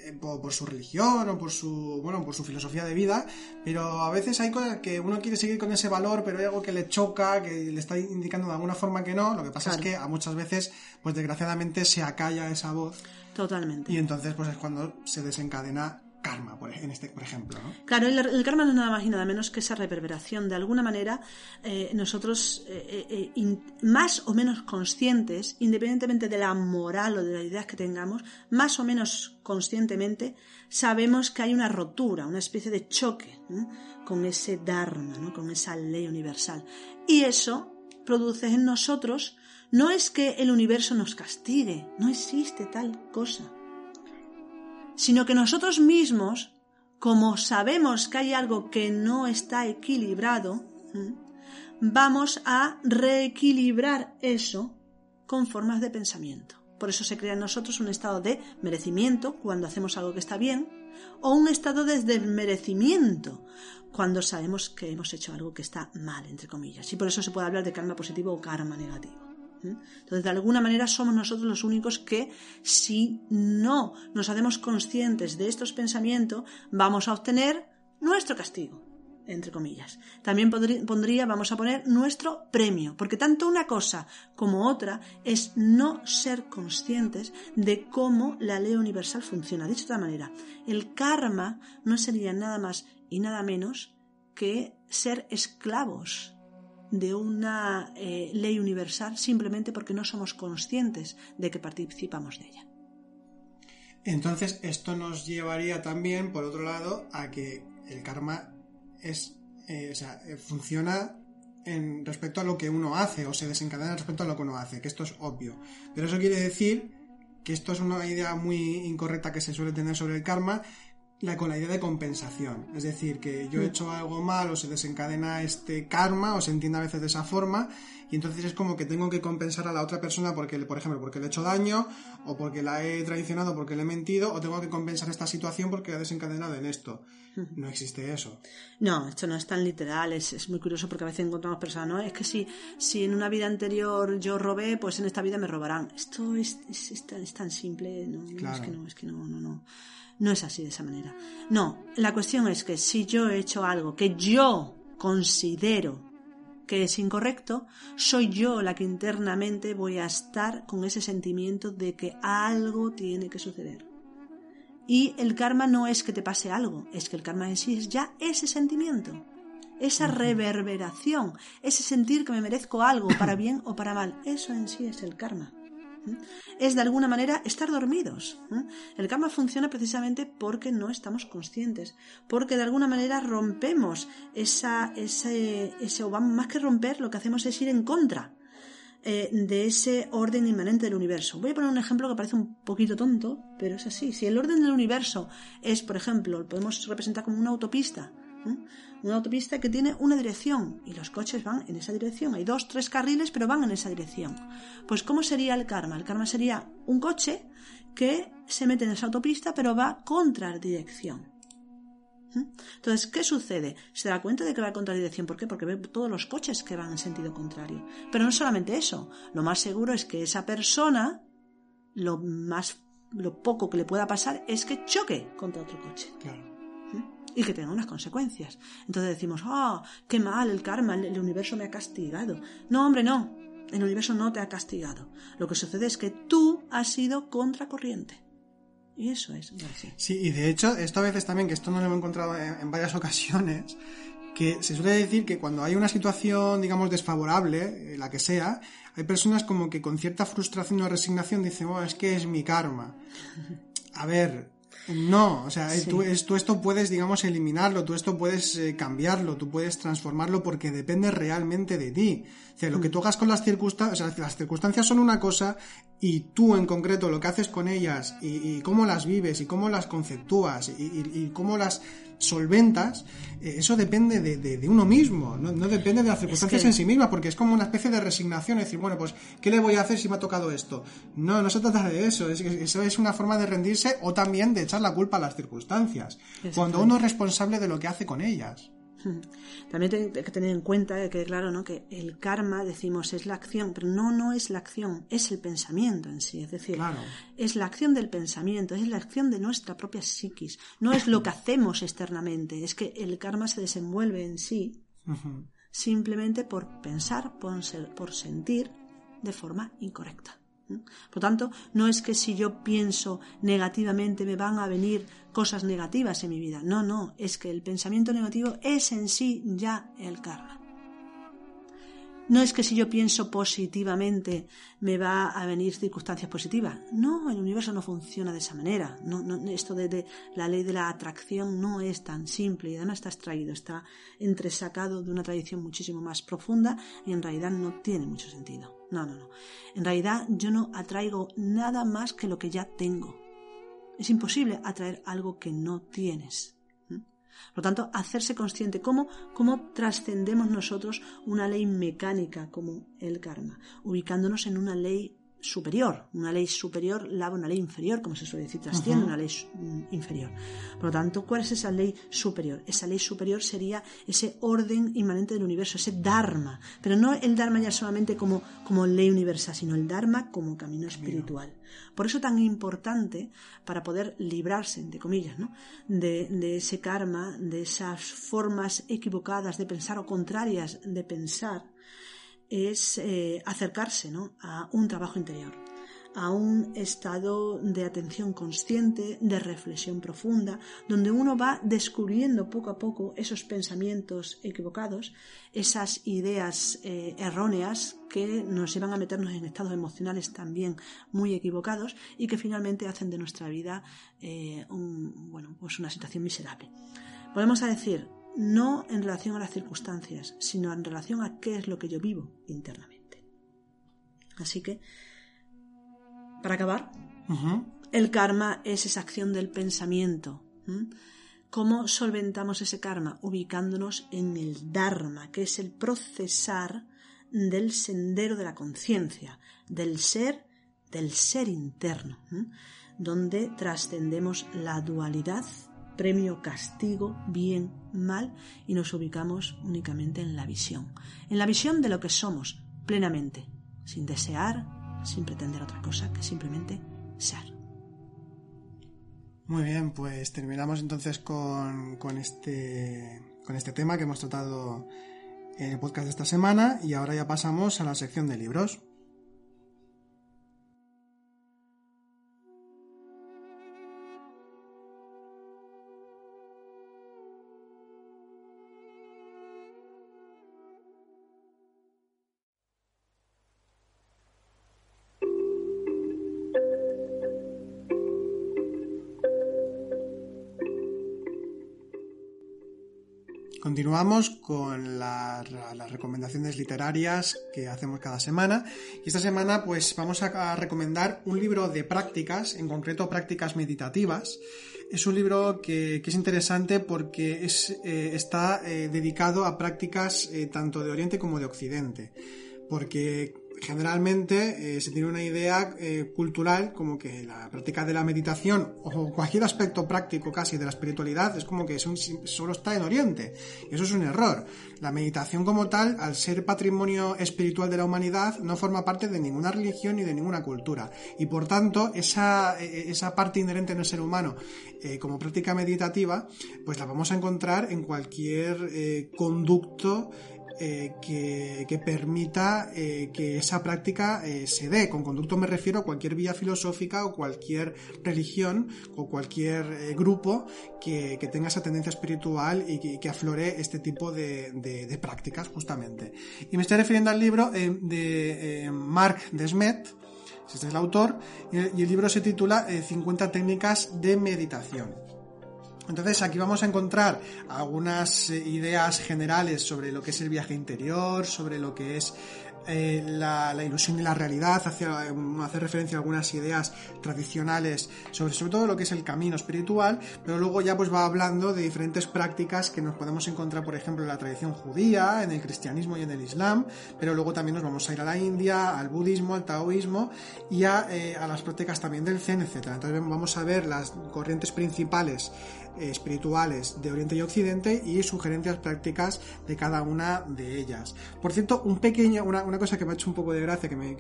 eh, por, su religión o por su bueno por su filosofía de vida pero a veces hay cosas que uno quiere seguir con ese valor pero hay algo que le choca que le está indicando de alguna forma que no lo que pasa es que a muchas veces pues desgraciadamente se acalla esa voz totalmente y entonces pues es cuando se desencadena karma, por, en este, por ejemplo. Claro, el, karma no es nada más y nada menos que esa reverberación. De alguna manera, eh, nosotros, eh, eh, más o menos conscientes, independientemente de la moral o de las ideas que tengamos, más o menos conscientemente, sabemos que hay una rotura, una especie de choque con ese dharma, ¿no? con esa ley universal. Y eso produce en nosotros, no es que el universo nos castigue, no existe tal cosa sino que nosotros mismos, como sabemos que hay algo que no está equilibrado, vamos a reequilibrar eso con formas de pensamiento. Por eso se crea en nosotros un estado de merecimiento cuando hacemos algo que está bien, o un estado de desmerecimiento cuando sabemos que hemos hecho algo que está mal, entre comillas. Y por eso se puede hablar de karma positivo o karma negativo. Entonces, de alguna manera somos nosotros los únicos que, si no nos hacemos conscientes de estos pensamientos, vamos a obtener nuestro castigo, entre comillas. También pondría, vamos a poner nuestro premio, porque tanto una cosa como otra es no ser conscientes de cómo la ley universal funciona. Dicho de otra manera, el karma no sería nada más y nada menos que ser esclavos de una eh, ley universal simplemente porque no somos conscientes de que participamos de ella. Entonces, esto nos llevaría también, por otro lado, a que el karma es, eh, eh, funciona en respecto a lo que uno hace o se desencadena respecto a lo que uno hace, que esto es obvio. Pero eso quiere decir que esto es una idea muy incorrecta que se suele tener sobre el karma la, con la idea de compensación. Es decir, que yo he mm. hecho algo mal o se desencadena este karma o se entiende a veces de esa forma y entonces es como que tengo que compensar a la otra persona porque, por ejemplo, porque le he hecho daño o porque la he traicionado, porque le he mentido o tengo que compensar esta situación porque ha desencadenado en esto. No existe eso. No, esto no es tan literal, es, muy curioso porque a veces encontramos personas, ¿no? Es que si, si en una vida anterior yo robé, pues en esta vida me robarán. Esto es, es, tan, simple, no, es que no, es que no, no, no. No es así de esa manera. No, la cuestión es que si yo he hecho algo que yo considero que es incorrecto, soy yo la que internamente voy a estar con ese sentimiento de que algo tiene que suceder. Y el karma no es que te pase algo, es que el karma en sí es ya ese sentimiento, esa reverberación, ese sentir que me merezco algo para bien o para mal. Eso en sí es el karma es de alguna manera estar dormidos. El karma funciona precisamente porque no estamos conscientes, porque de alguna manera rompemos esa, ese, ese, o más que romper, lo que hacemos es ir en contra eh, de ese orden inmanente del universo. Voy a poner un ejemplo que parece un poquito tonto, pero es así. Si el orden del universo es, por ejemplo, lo podemos representar como una autopista, una autopista que tiene una dirección y los coches van en esa dirección. Hay dos, tres carriles, pero van en esa dirección. Pues ¿cómo sería el karma? El karma sería un coche que se mete en esa autopista, pero va contra dirección. Entonces, ¿qué sucede? Se da cuenta de que va en contradirección. ¿Por qué? Porque ve todos los coches que van en sentido contrario. Pero no solamente eso. Lo más seguro es que esa persona, lo más, lo poco que le pueda pasar es que choque contra otro coche. Y que tenga unas consecuencias. Entonces decimos, ah, qué mal el karma, el universo me ha castigado. No, hombre, no. El universo no te ha castigado. Lo que sucede es que tú has sido contracorriente. Y eso es. Sí, y de hecho, esto a veces también, que esto no lo hemos encontrado en, varias *laughs* ocasiones, que se suele decir que cuando hay una situación, digamos, desfavorable, eh, la que sea, hay personas como que con cierta frustración o resignación dicen, oh, es que es mi karma. *laughs* A ver, no, o sea, tú, esto puedes, digamos, eliminarlo, tú esto puedes eh, cambiarlo, tú puedes transformarlo porque depende realmente de ti. O sea, lo que mm. tú hagas con las circunstancias, o sea, las circunstancias son una cosa y tú en concreto lo que haces con ellas y, cómo las vives y cómo las conceptúas y, cómo las solventas, eh, eso depende de, uno mismo, no, depende de las circunstancias en sí mismas, porque es como una especie de resignación, es decir, bueno, pues, ¿qué le voy a hacer si me ha tocado esto? No, no se trata de eso, es, eso es una forma de rendirse o también de echar la culpa a las circunstancias, cuando uno es responsable de lo que hace con ellas. También hay que tener en cuenta que, claro, ¿no? que el karma, decimos, es la acción, pero no, no es la acción, es el pensamiento en sí. Es decir, es la acción del pensamiento, es la acción de nuestra propia psiquis. No es lo que hacemos externamente, es que el karma se desenvuelve en sí simplemente por pensar, por sentir de forma incorrecta. Por tanto, no es que si yo pienso negativamente me van a venir cosas negativas en mi vida. No, no, es que el pensamiento negativo es en sí ya el karma. No es que si yo pienso positivamente me va a venir circunstancias positivas. No, el universo no funciona de esa manera. No, esto de, la ley de la atracción no es tan simple y además está extraído, está entresacado de una tradición muchísimo más profunda y en realidad no tiene mucho sentido. No, no, no. En realidad yo no atraigo nada más que lo que ya tengo. Es imposible atraer algo que no tienes. Por lo tanto, hacerse consciente cómo, cómo trascendemos nosotros una ley mecánica como el karma, ubicándonos en una ley superior. Una ley superior lava una ley inferior, como se suele decir, trasciende una ley mm, inferior. Por lo tanto, ¿cuál es esa ley superior? Esa ley superior sería ese orden inmanente del universo, ese Dharma. Pero no el Dharma ya solamente como, como ley universal, sino el Dharma como camino espiritual. Por eso tan importante para poder librarse, entre comillas, ¿no? de, de ese karma, de esas formas equivocadas de pensar o contrarias de pensar, es eh, acercarse a un trabajo interior, a un estado de atención consciente, de reflexión profunda, donde uno va descubriendo poco a poco esos pensamientos equivocados, esas ideas eh, erróneas que nos llevan a meternos en estados emocionales también muy equivocados y que finalmente hacen de nuestra vida eh, bueno, pues una situación miserable. Podemos decir, no en relación a las circunstancias, sino en relación a qué es lo que yo vivo internamente. Así que, para acabar, el karma es esa acción del pensamiento. ¿Cómo solventamos ese karma? Ubicándonos en el Dharma, que es el procesar del sendero de la conciencia, del ser, del ser interno, donde trascendemos la dualidad premio, castigo, bien, mal, y nos ubicamos únicamente en la visión, en la visión de lo que somos plenamente, sin desear, sin pretender otra cosa que simplemente ser. Muy bien, pues terminamos entonces con, con, este, con este tema que hemos tratado en el podcast de esta semana y ahora ya pasamos a la sección de libros. Continuamos con las recomendaciones literarias que hacemos cada semana. Y esta semana, pues vamos a, recomendar un libro de prácticas, en concreto prácticas meditativas. Es un libro que, es interesante porque eh, está eh, dedicado a prácticas eh, tanto de Oriente como de Occidente. Porque generalmente eh, se tiene una idea eh, cultural como que la práctica de la meditación o cualquier aspecto práctico casi de la espiritualidad es como que solo está en Oriente. Eso es un error. La meditación como tal, al ser patrimonio espiritual de la humanidad, no forma parte de ninguna religión ni de ninguna cultura. Y por tanto, esa, e, esa parte inherente en el ser humano eh, como práctica meditativa, pues la vamos a encontrar en cualquier conducto eh, que, permita eh, que esa práctica eh, se dé. Con conducto me refiero a cualquier vía filosófica o cualquier religión o cualquier grupo que, tenga esa tendencia espiritual y que, aflore este tipo de, prácticas justamente. Y me estoy refiriendo al libro de Marc Desmet, este es el autor, y el libro se titula 50 técnicas de meditación. Entonces aquí vamos a encontrar algunas eh, ideas generales sobre lo que es el viaje interior, sobre lo que es eh, la, ilusión y la realidad, hace, hace, referencia a algunas ideas tradicionales sobre, sobre todo lo que es el camino espiritual, pero luego ya pues va hablando de diferentes prácticas que nos podemos encontrar, por ejemplo, en la tradición judía, en el cristianismo y en el islam, pero luego también nos vamos a ir a la India, al budismo, al taoísmo y a, eh, a las prácticas también del zen, etc. Entonces vamos a ver las corrientes principales espirituales de Oriente y Occidente y sugerencias prácticas de cada una de ellas. Por cierto, un pequeño, una, cosa que me ha hecho un poco de gracia que, me,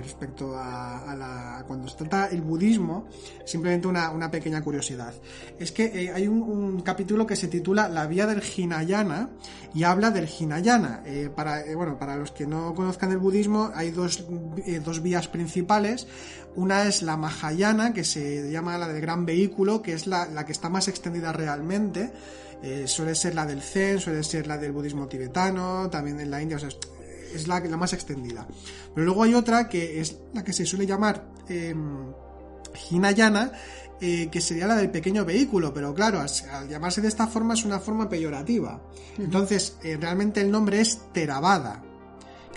respecto a, cuando se trata el budismo, simplemente una, una pequeña curiosidad. Es que eh, hay un, capítulo que se titula La vía del Hinayana y habla del Hinayana. Eh, para, eh, bueno, para los que no conozcan el budismo, hay dos, dos vías principales. Una es la Mahayana, que se llama la del gran vehículo, que es la, la que está más extendida realmente. Eh, suele ser la del Zen, suele ser la del budismo tibetano, también en la India, es la, la más extendida. Pero luego hay otra que es la que se suele llamar eh, Hinayana, eh, que sería la del pequeño vehículo, pero claro, al, llamarse de esta forma es una forma peyorativa. Entonces, eh, realmente el nombre es Theravada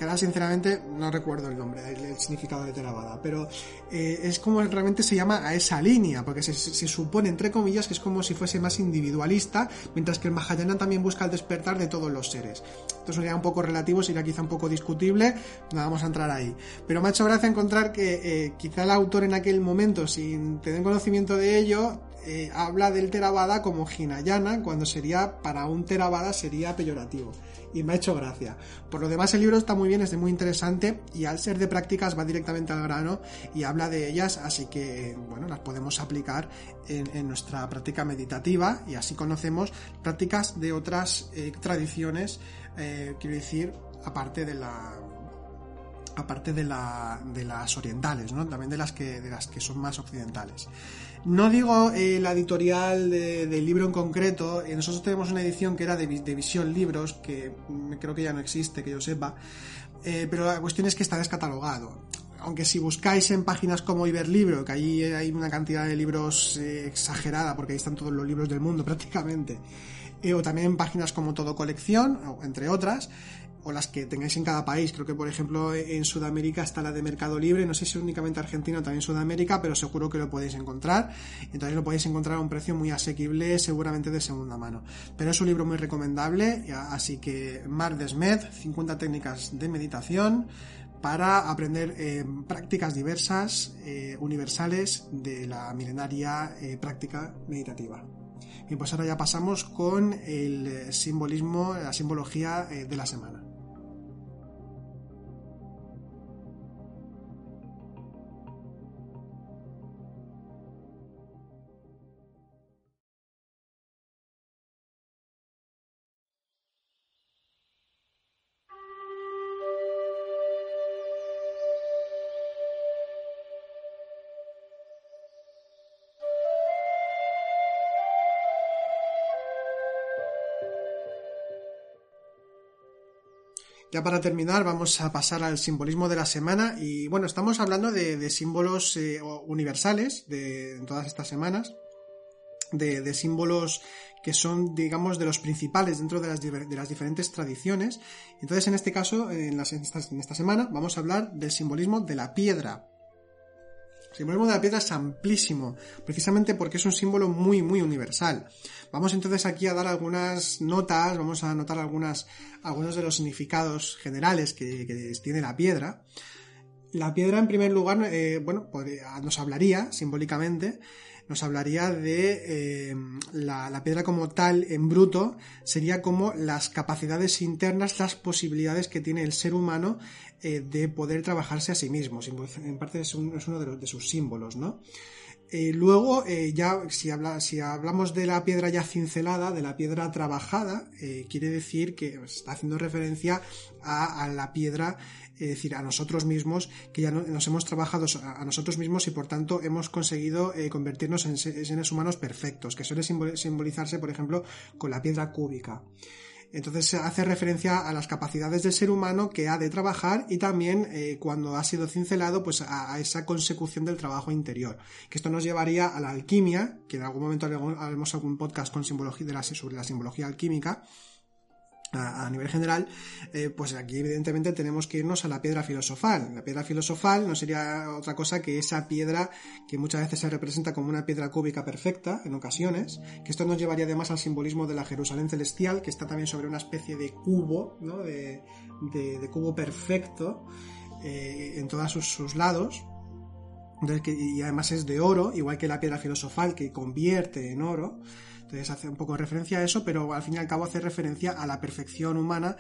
que ahora sinceramente no recuerdo el nombre, el, significado de Theravada, pero eh, es como realmente se llama a esa línea, porque se, supone, entre comillas, que es como si fuese más individualista, mientras que el Mahayana también busca el despertar de todos los seres. Esto sería un poco relativo, sería quizá un poco discutible, no vamos a entrar ahí. Pero me ha hecho gracia encontrar que eh, quizá el autor en aquel momento, sin tener conocimiento de ello, eh, habla del Theravada como Hinayana, cuando sería, para un Theravada sería peyorativo y me ha hecho gracia. Por lo demás, el libro está muy bien, es muy interesante y al ser de prácticas va directamente al grano y habla de ellas, así que, bueno, las podemos aplicar en, nuestra práctica meditativa y así conocemos prácticas de otras eh, tradiciones, eh, quiero decir, aparte de la aparte de, la, de las orientales, ¿no? también de las que, de las que son más occidentales. No digo eh, la editorial del libro en concreto, eh, nosotros tenemos una edición que era de, Visión Libros, que creo que ya no existe, que yo sepa, eh, pero la cuestión es que está descatalogado. Aunque si buscáis en páginas como Iberlibro, que ahí hay una cantidad de libros exagerada, porque ahí están todos los libros del mundo *laughs* prácticamente, o también en páginas como Todo Colección, entre otras, o las que tengáis en cada país. Creo que, por ejemplo, en Sudamérica está la de Mercado Libre, no sé si únicamente Argentina o también Sudamérica, pero seguro que lo podéis encontrar. Entonces lo podéis encontrar a un precio muy asequible, seguramente de segunda mano. Pero es un libro muy recomendable, así que Mar Desmet, 50 técnicas de meditación para aprender eh, prácticas diversas, eh, universales de la milenaria eh, práctica meditativa. Y pues ahora ya pasamos con el simbolismo, la simbología de la semana. Ya para terminar, vamos a pasar al simbolismo de la semana. Y bueno, estamos hablando de, símbolos eh, universales de todas estas semanas. De, símbolos que son, digamos, de los principales dentro de las, diferentes tradiciones. Entonces, en este caso, en, en esta semana, vamos a hablar del simbolismo de la piedra. Simbolismo de la piedra es amplísimo, precisamente porque es un símbolo muy, muy universal. Vamos entonces aquí a dar algunas notas, vamos a anotar algunas, algunos de los significados generales que, tiene la piedra. La piedra, en primer lugar, eh, bueno, nos hablaría simbólicamente, nos hablaría de eh, la, piedra como tal en bruto, sería como las capacidades internas, las posibilidades que tiene el ser humano eh, de poder trabajarse a sí mismo. En parte es, uno de, sus símbolos, ¿no? Eh, luego, ya si, hablamos de la piedra ya cincelada, de la piedra trabajada, quiere decir que está haciendo referencia a, la piedra, es decir, a nosotros mismos, que ya nos hemos trabajado a, nosotros mismos y por tanto hemos conseguido convertirnos en seres humanos perfectos, que suele simbolizarse, por ejemplo, con la piedra cúbica. Entonces hace referencia a las capacidades del ser humano que ha de trabajar y también eh, cuando ha sido cincelado pues a, esa consecución del trabajo interior. Que esto nos llevaría a la alquimia, que en algún momento haremos algún podcast con simbología sobre la simbología alquímica a, nivel general, eh, pues aquí evidentemente tenemos que irnos a la piedra filosofal. La piedra filosofal no sería otra cosa que esa piedra que muchas veces se representa como una piedra cúbica perfecta en ocasiones, que esto nos llevaría además al simbolismo de la Jerusalén celestial, que está también sobre una especie de cubo, ¿no? de, de, cubo perfecto eh, en todos sus, lados. y además es de oro, igual que la piedra filosofal que convierte en oro. Entonces hace un poco referencia a eso, pero al fin y al cabo hace referencia a la perfección humana,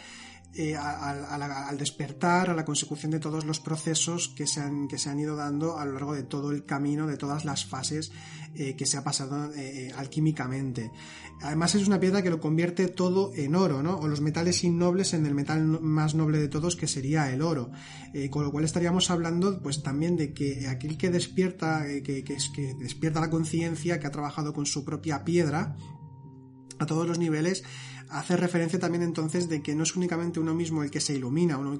eh, al despertar, a la consecución de todos los procesos que se, han, que se han ido dando a lo largo de todo el camino, de todas las fases eh, que se ha pasado eh, alquímicamente. Además es una piedra que lo convierte todo en oro, ¿no? O los metales innobles en el metal más noble de todos, que sería el oro. con lo cual estaríamos hablando, pues también de que aquel que despierta, que, que despierta la conciencia, que ha trabajado con su propia piedra, a todos los niveles, hace referencia también entonces de que no es únicamente uno mismo el que se ilumina, uno,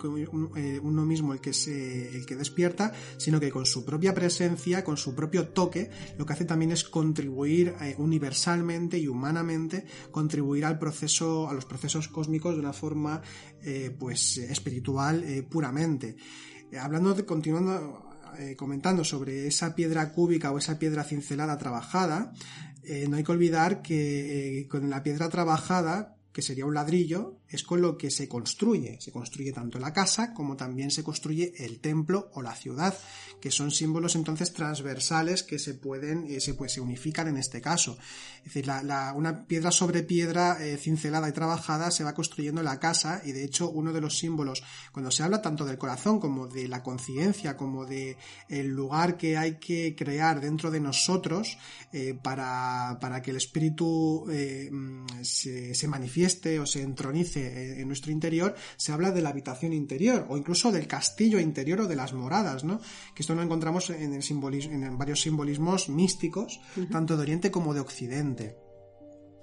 eh, mismo el que, se, el que despierta, sino que con su propia presencia, con su propio toque, lo que hace también es contribuir eh, universalmente y humanamente, contribuir al proceso, a los procesos cósmicos de una forma eh, pues espiritual puramente. hablando de, continuando comentando sobre esa piedra cúbica o esa piedra cincelada trabajada, no hay que olvidar que con la piedra trabajada, que sería un ladrillo, es con lo que se construye. Se construye tanto la casa como también se construye el templo o la ciudad, que son símbolos entonces transversales que se pueden, eh, se, pues, se unifican en este caso. Es decir, una piedra sobre piedra eh, cincelada y trabajada se va construyendo la casa y de hecho uno de los símbolos, cuando se habla tanto del corazón como de la conciencia, como de el lugar que hay que crear dentro de nosotros eh, para, para, que el espíritu mm, se manifieste o se entronice en nuestro interior, se habla de la habitación interior o incluso del castillo interior o de las moradas, ¿no? Que esto lo encontramos en, el simbolismo, en varios simbolismos místicos, tanto de Oriente como de Occidente.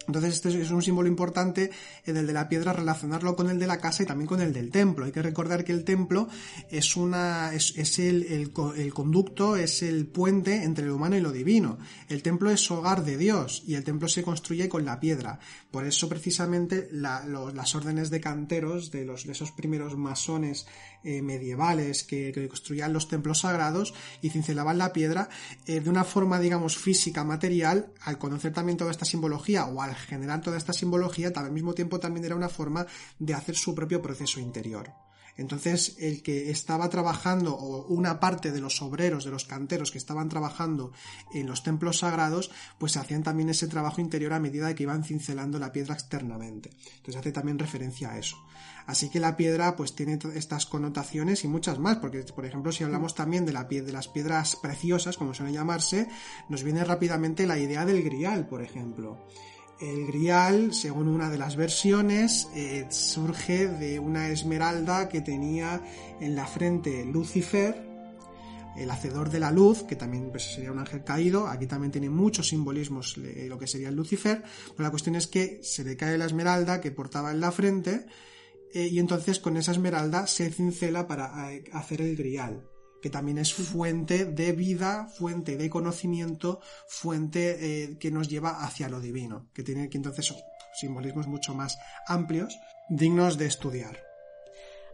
Entonces este es un símbolo importante, el de la piedra, relacionarlo con el de la casa y también con el del templo. Hay que recordar que el templo es una es, el, el, conducto, es el puente entre lo humano y lo divino. El templo es hogar de Dios y el templo se construye con la piedra. Por eso precisamente las órdenes de canteros de, los, de esos primeros masones eh, medievales que, construían los templos sagrados y cincelaban la piedra eh, de una forma, digamos, física, material, al conocer también toda esta simbología o al generar toda esta simbología, al mismo tiempo también era una forma de hacer su propio proceso interior. Entonces, el que estaba trabajando, o una parte de los obreros, de los canteros que estaban trabajando en los templos sagrados, pues hacían también ese trabajo interior a medida que iban cincelando la piedra externamente. Entonces hace también referencia a eso. Así que la piedra pues tiene estas connotaciones y muchas más, porque por ejemplo si hablamos también de, la de las piedras preciosas, como suelen llamarse, nos viene rápidamente la idea del grial, por ejemplo. El grial, según una de las versiones, eh, surge de una esmeralda que tenía en la frente Lucifer, el hacedor de la luz, que también pues, sería un ángel caído, aquí también tiene muchos simbolismos lo que sería el Lucifer, pero la cuestión es que se le cae la esmeralda que portaba en la frente eh, y entonces con esa esmeralda se cincela para eh, hacer el grial, que también es fuente de vida, fuente de conocimiento, fuente eh, que nos lleva hacia lo divino, que tiene que entonces simbolismos mucho más amplios, dignos de estudiar.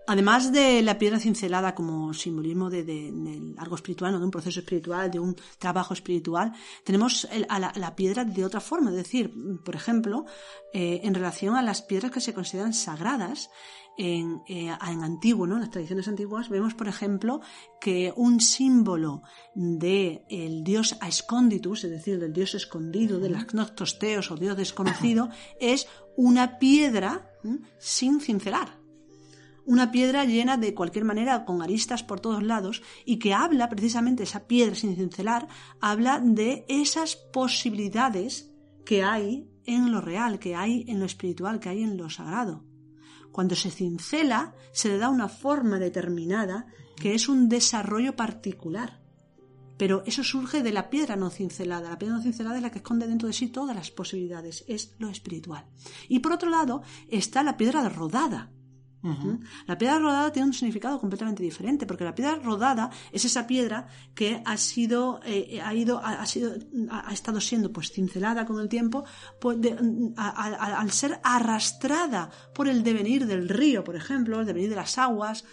Además de la piedra cincelada como simbolismo de, algo espiritual, de un proceso espiritual, de un trabajo espiritual, tenemos a la, piedra de otra forma. Es decir, por ejemplo, eh, en relación a las piedras que se consideran sagradas, en, eh, en antiguo, ¿no? En las tradiciones antiguas vemos, por ejemplo, que un símbolo de el dios Aesconditus, es decir, del dios escondido, del agnostosteos o dios desconocido, es una piedra sin cincelar una piedra llena de cualquier manera con aristas por todos lados y que habla precisamente esa piedra sin cincelar, habla de esas posibilidades que hay en lo real, que hay en lo espiritual, que hay en lo sagrado. Cuando se cincela, se le da una forma determinada que es un desarrollo particular. Pero eso surge de la piedra no cincelada. La piedra no cincelada es la que esconde dentro de sí todas las posibilidades, es lo espiritual. Y por otro lado está la piedra rodada, la piedra rodada tiene un significado completamente diferente, porque la piedra rodada es esa piedra que ha sido, eh, ha ido, ha, sido, ha, estado siendo pues cincelada con el tiempo, pues, al ser arrastrada por el devenir del río, por ejemplo, el devenir de las aguas,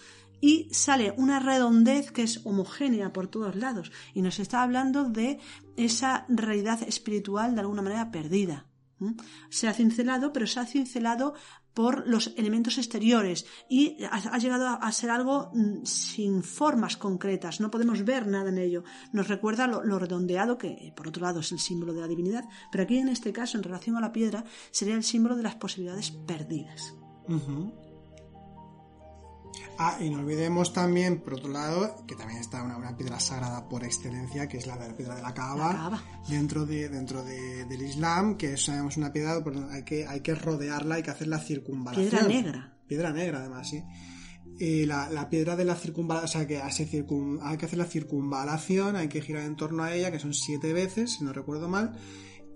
y sale una redondez que es homogénea por todos lados. Y nos está hablando de esa realidad espiritual de alguna manera perdida. Se ha cincelado, pero se ha cincelado por los elementos exteriores y ha, llegado a, ser algo mm, sin formas concretas, no podemos ver nada en ello. Nos recuerda lo, redondeado, que por otro lado es el símbolo de la divinidad, pero aquí en este caso, en relación a la piedra, sería el símbolo de las posibilidades perdidas. Ah, y no olvidemos también, por otro lado, que también está una, piedra sagrada por excelencia, que es la, de la piedra de la Kaaba, dentro, de, dentro del Islam, que es, una piedra, hay que, hay que rodearla, hay que hacer la circunvalación. Piedra negra. Piedra negra, además, sí. Y la, piedra de la circunvalación, o sea, que hay que hacer la circunvalación, hay que girar en torno a ella, que son siete veces, si no recuerdo mal,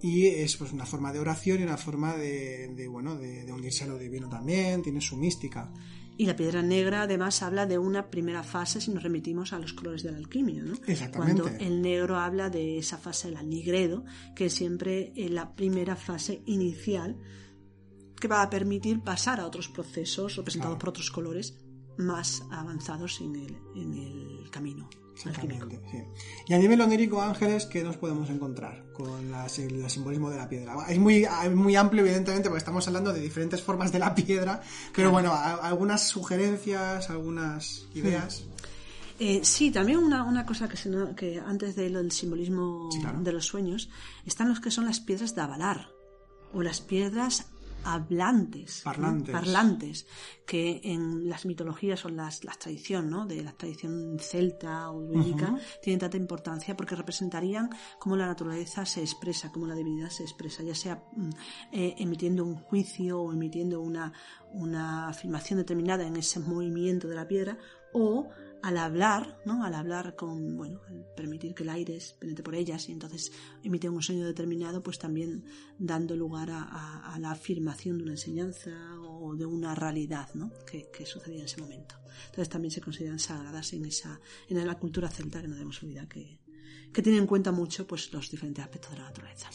y es pues una forma de oración y una forma de, de bueno, de, de unirse a lo divino también, tiene su mística. Y la piedra negra además habla de una primera fase si nos remitimos a los colores de la alquimia, ¿no? Exactamente. Cuando el negro habla de esa fase del nigredo, que es siempre la primera fase inicial que va a permitir pasar a otros procesos representados por otros colores más avanzados en el, en el camino. Exactamente, sí. Y a nivel onírico, Ángeles, ¿qué nos podemos encontrar con el simbolismo de la piedra? Es muy, muy amplio, evidentemente, porque estamos hablando de diferentes formas de la piedra, pero bueno, algunas sugerencias, algunas ideas. Hmm. Eh, sí, también una, cosa que, que antes del simbolismo de los sueños, están los que son las piedras de avalar, o las piedras hablantes, parlantes, que en las mitologías o las, la tradición, ¿no? de la tradición celta o bíblica, tienen tanta importancia porque representarían cómo la naturaleza se expresa, cómo la divinidad se expresa, ya sea mm, eh, emitiendo un juicio o emitiendo una, una afirmación determinada en ese movimiento de la piedra o al hablar, ¿no? Al hablar con, bueno, permitir que el aire penetre por ellas y entonces emite un sonido determinado, pues también dando lugar a, la afirmación de una enseñanza o de una realidad, ¿no? Que, sucedía en ese momento. Entonces también se consideran sagradas en esa, en la cultura celta que no debemos olvidar que, que tiene en cuenta mucho pues los diferentes aspectos de la naturaleza.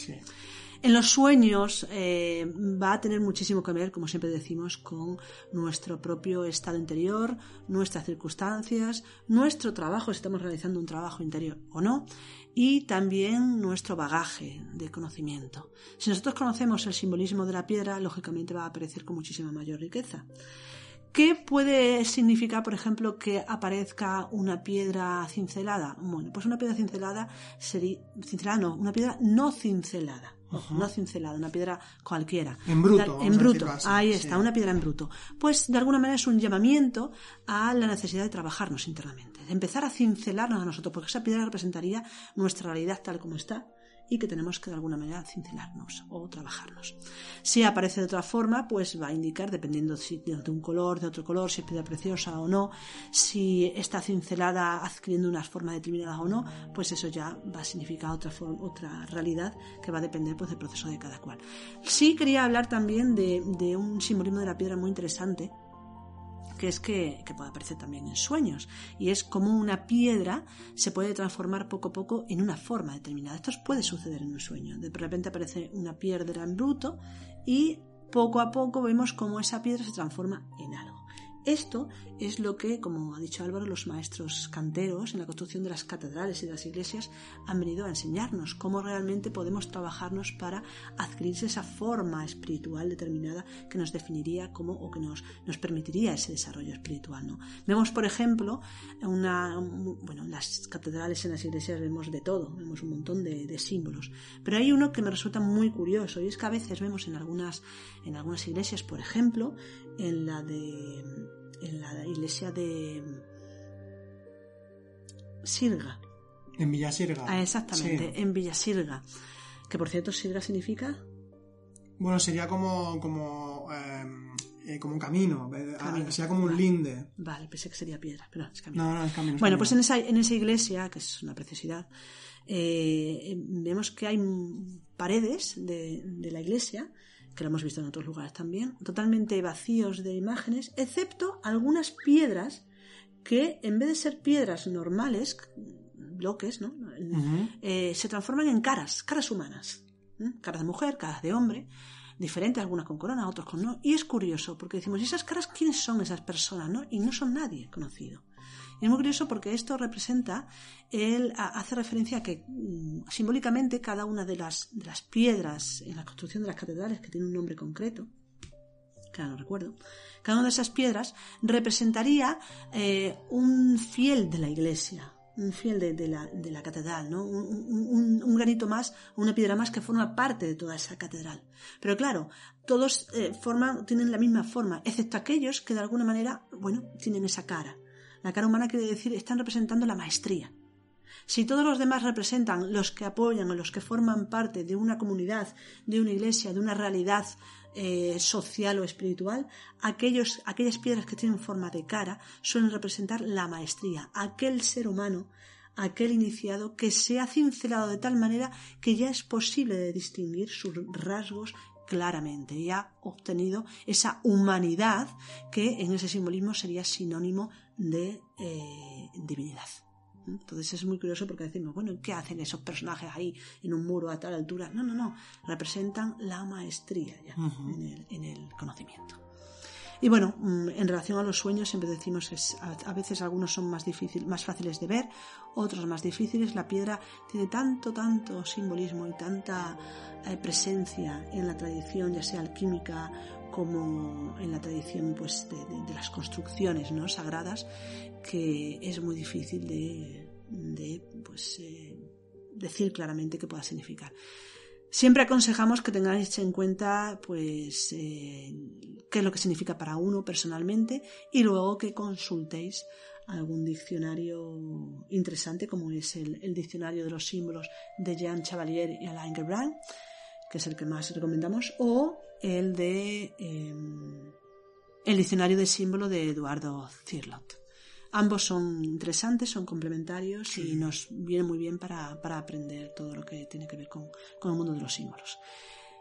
En los sueños eh, va a tener muchísimo que ver, como siempre decimos, con nuestro propio estado interior, nuestras circunstancias, nuestro trabajo, si estamos realizando un trabajo interior o no, y también nuestro bagaje de conocimiento. Si nosotros conocemos el simbolismo de la piedra, lógicamente va a aparecer con muchísima mayor riqueza. ¿Qué puede significar, por ejemplo, que aparezca una piedra cincelada? Bueno, pues una piedra cincelada sería, cincelada no, una piedra no cincelada no cincelada, una piedra cualquiera. En bruto. en bruto, ahí está, una piedra en bruto. Pues de alguna manera es un llamamiento a la necesidad de trabajarnos internamente, de empezar a cincelarnos a nosotros, porque esa piedra representaría nuestra realidad tal como está y que tenemos que de alguna manera cincelarnos o trabajarnos. Si aparece de otra forma, pues va a indicar, dependiendo si de un color, de otro color, si es piedra preciosa o no, si está cincelada adquiriendo una forma determinada o no, pues eso ya va a significar otra, otra realidad que va a depender pues, del proceso de cada cual. Sí quería hablar también de, de un simbolismo de la piedra muy interesante, que es que, puede aparecer también en sueños. Y es como una piedra se puede transformar poco a poco en una forma determinada. Esto puede suceder en un sueño. De repente aparece una piedra en bruto y poco a poco vemos cómo esa piedra se transforma en algo. Esto es lo que, como ha dicho Álvaro, los maestros canteros en la construcción de las catedrales y de las iglesias han venido a enseñarnos, cómo realmente podemos trabajarnos para adquirir esa forma espiritual determinada que nos definiría como o que nos, nos permitiría ese desarrollo espiritual. ¿no? Vemos, por ejemplo, una, bueno, en las catedrales, en las iglesias vemos de todo, vemos un montón de, de símbolos, pero hay uno que me resulta muy curioso y es que a veces vemos en algunas, en algunas iglesias, por ejemplo, en la de en la iglesia de Sirga. En Villasirga. Ah, exactamente, en Villasirga. Que por cierto, Sirga significa. Bueno, sería como como eh, como un camino, sería como un linde. Vale, pensé que sería piedra, pero es camino. No, no, es camino. bueno, pues en esa, en esa iglesia, que es una preciosidad, eh, vemos que hay paredes de, de la iglesia que lo hemos visto en otros lugares también, totalmente vacíos de imágenes, excepto algunas piedras que en vez de ser piedras normales, bloques, ¿no? Eh, se transforman en caras, caras humanas, caras de mujer, caras de hombre, diferentes, algunas con corona, otros con no. Y es curioso, porque decimos, ¿y esas caras quiénes son esas personas? ¿no? Y no son nadie conocido. Es muy curioso porque esto representa, él hace referencia a que mm, simbólicamente cada una de las, piedras en la construcción de las catedrales, que tiene un nombre concreto, que no recuerdo, cada una de esas piedras representaría eh, un fiel de la iglesia, un fiel de, la, de la, catedral, ¿no? Un, granito más, una piedra más que forma parte de toda esa catedral. Pero claro, todos eh, forman, tienen la misma forma, excepto aquellos que de alguna manera, bueno, tienen esa cara. La cara humana quiere decir, están representando la maestría. Si todos los demás representan los que apoyan o los que forman parte de una comunidad, de una iglesia, de una realidad eh, social o espiritual, aquellos, aquellas piedras que tienen forma de cara suelen representar la maestría, aquel ser humano, aquel iniciado que se ha cincelado de tal manera que ya es posible de distinguir sus rasgos claramente y ha obtenido esa humanidad que en ese simbolismo sería sinónimo de eh, divinidad. Entonces es muy curioso porque decimos, bueno, ¿qué hacen esos personajes ahí en un muro a tal altura? No, no, no, representan la maestría ya en, el, conocimiento. Y bueno, mm, en relación a los sueños siempre decimos que a veces algunos son más, difícil, más fáciles de ver, otros más difíciles. La piedra tiene tanto, tanto simbolismo y tanta eh, presencia en la tradición, ya sea alquímica como en la tradición pues, de, las construcciones ¿no? sagradas, que es muy difícil de, pues, eh, decir claramente qué pueda significar. Siempre aconsejamos que tengáis en cuenta pues, eh, qué es lo que significa para uno personalmente y luego que consultéis algún diccionario interesante como es el, diccionario de los símbolos de Jean Chevalier y Alain Gebrand, que es el que más recomendamos, o el de em, el diccionario de símbolo de Eduardo Cirlot. Ambos son interesantes, son complementarios y nos vienen muy bien para, aprender todo lo que tiene que ver con, con el mundo de los símbolos.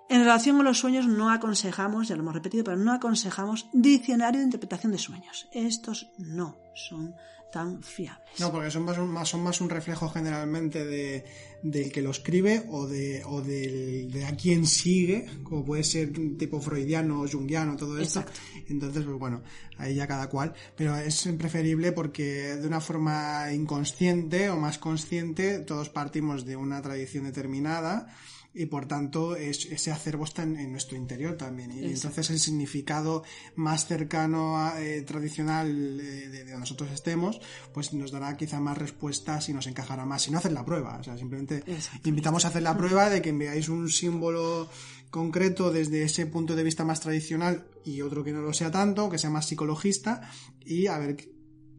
En relación con los sueños no aconsejamos, ya lo hemos repetido, pero no aconsejamos diccionario de interpretación de sueños. Estos no son tan fiables. No, porque son más, son más un reflejo generalmente de, del que lo escribe o de, o de a quién sigue, como puede ser tipo freudiano o junguiano, todo esto. Entonces, pues bueno, ahí ya cada cual. Pero es preferible porque de una forma inconsciente o más consciente todos partimos de una tradición determinada y por tanto ese acervo está en, nuestro interior también. Y entonces el significado más cercano a, eh, tradicional eh, de, donde nosotros estemos, pues nos dará quizá más respuestas y nos encajará más. Si no hacer la prueba, o sea, simplemente invitamos a hacer la prueba de que veáis un símbolo concreto desde ese punto de vista más tradicional y otro que no lo sea tanto, que sea más psicologista y a ver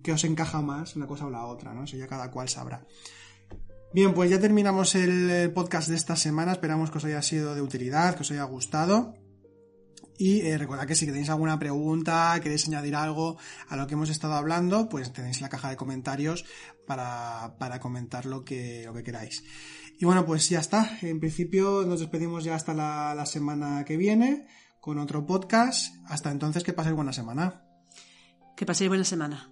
qué os encaja más una cosa o la otra, ¿no? Eso ya cada cual sabrá. Bien, pues ya terminamos el podcast de esta semana. Esperamos que os haya sido de utilidad, que os haya gustado. Y eh, recordad que si tenéis alguna pregunta, queréis añadir algo a lo que hemos estado hablando, pues tenéis la caja de comentarios para, comentar lo que, lo que queráis. Y bueno, pues ya está. En principio nos despedimos ya hasta la, la semana que viene con otro podcast. Hasta entonces, que paséis buena semana. Que paséis buena semana.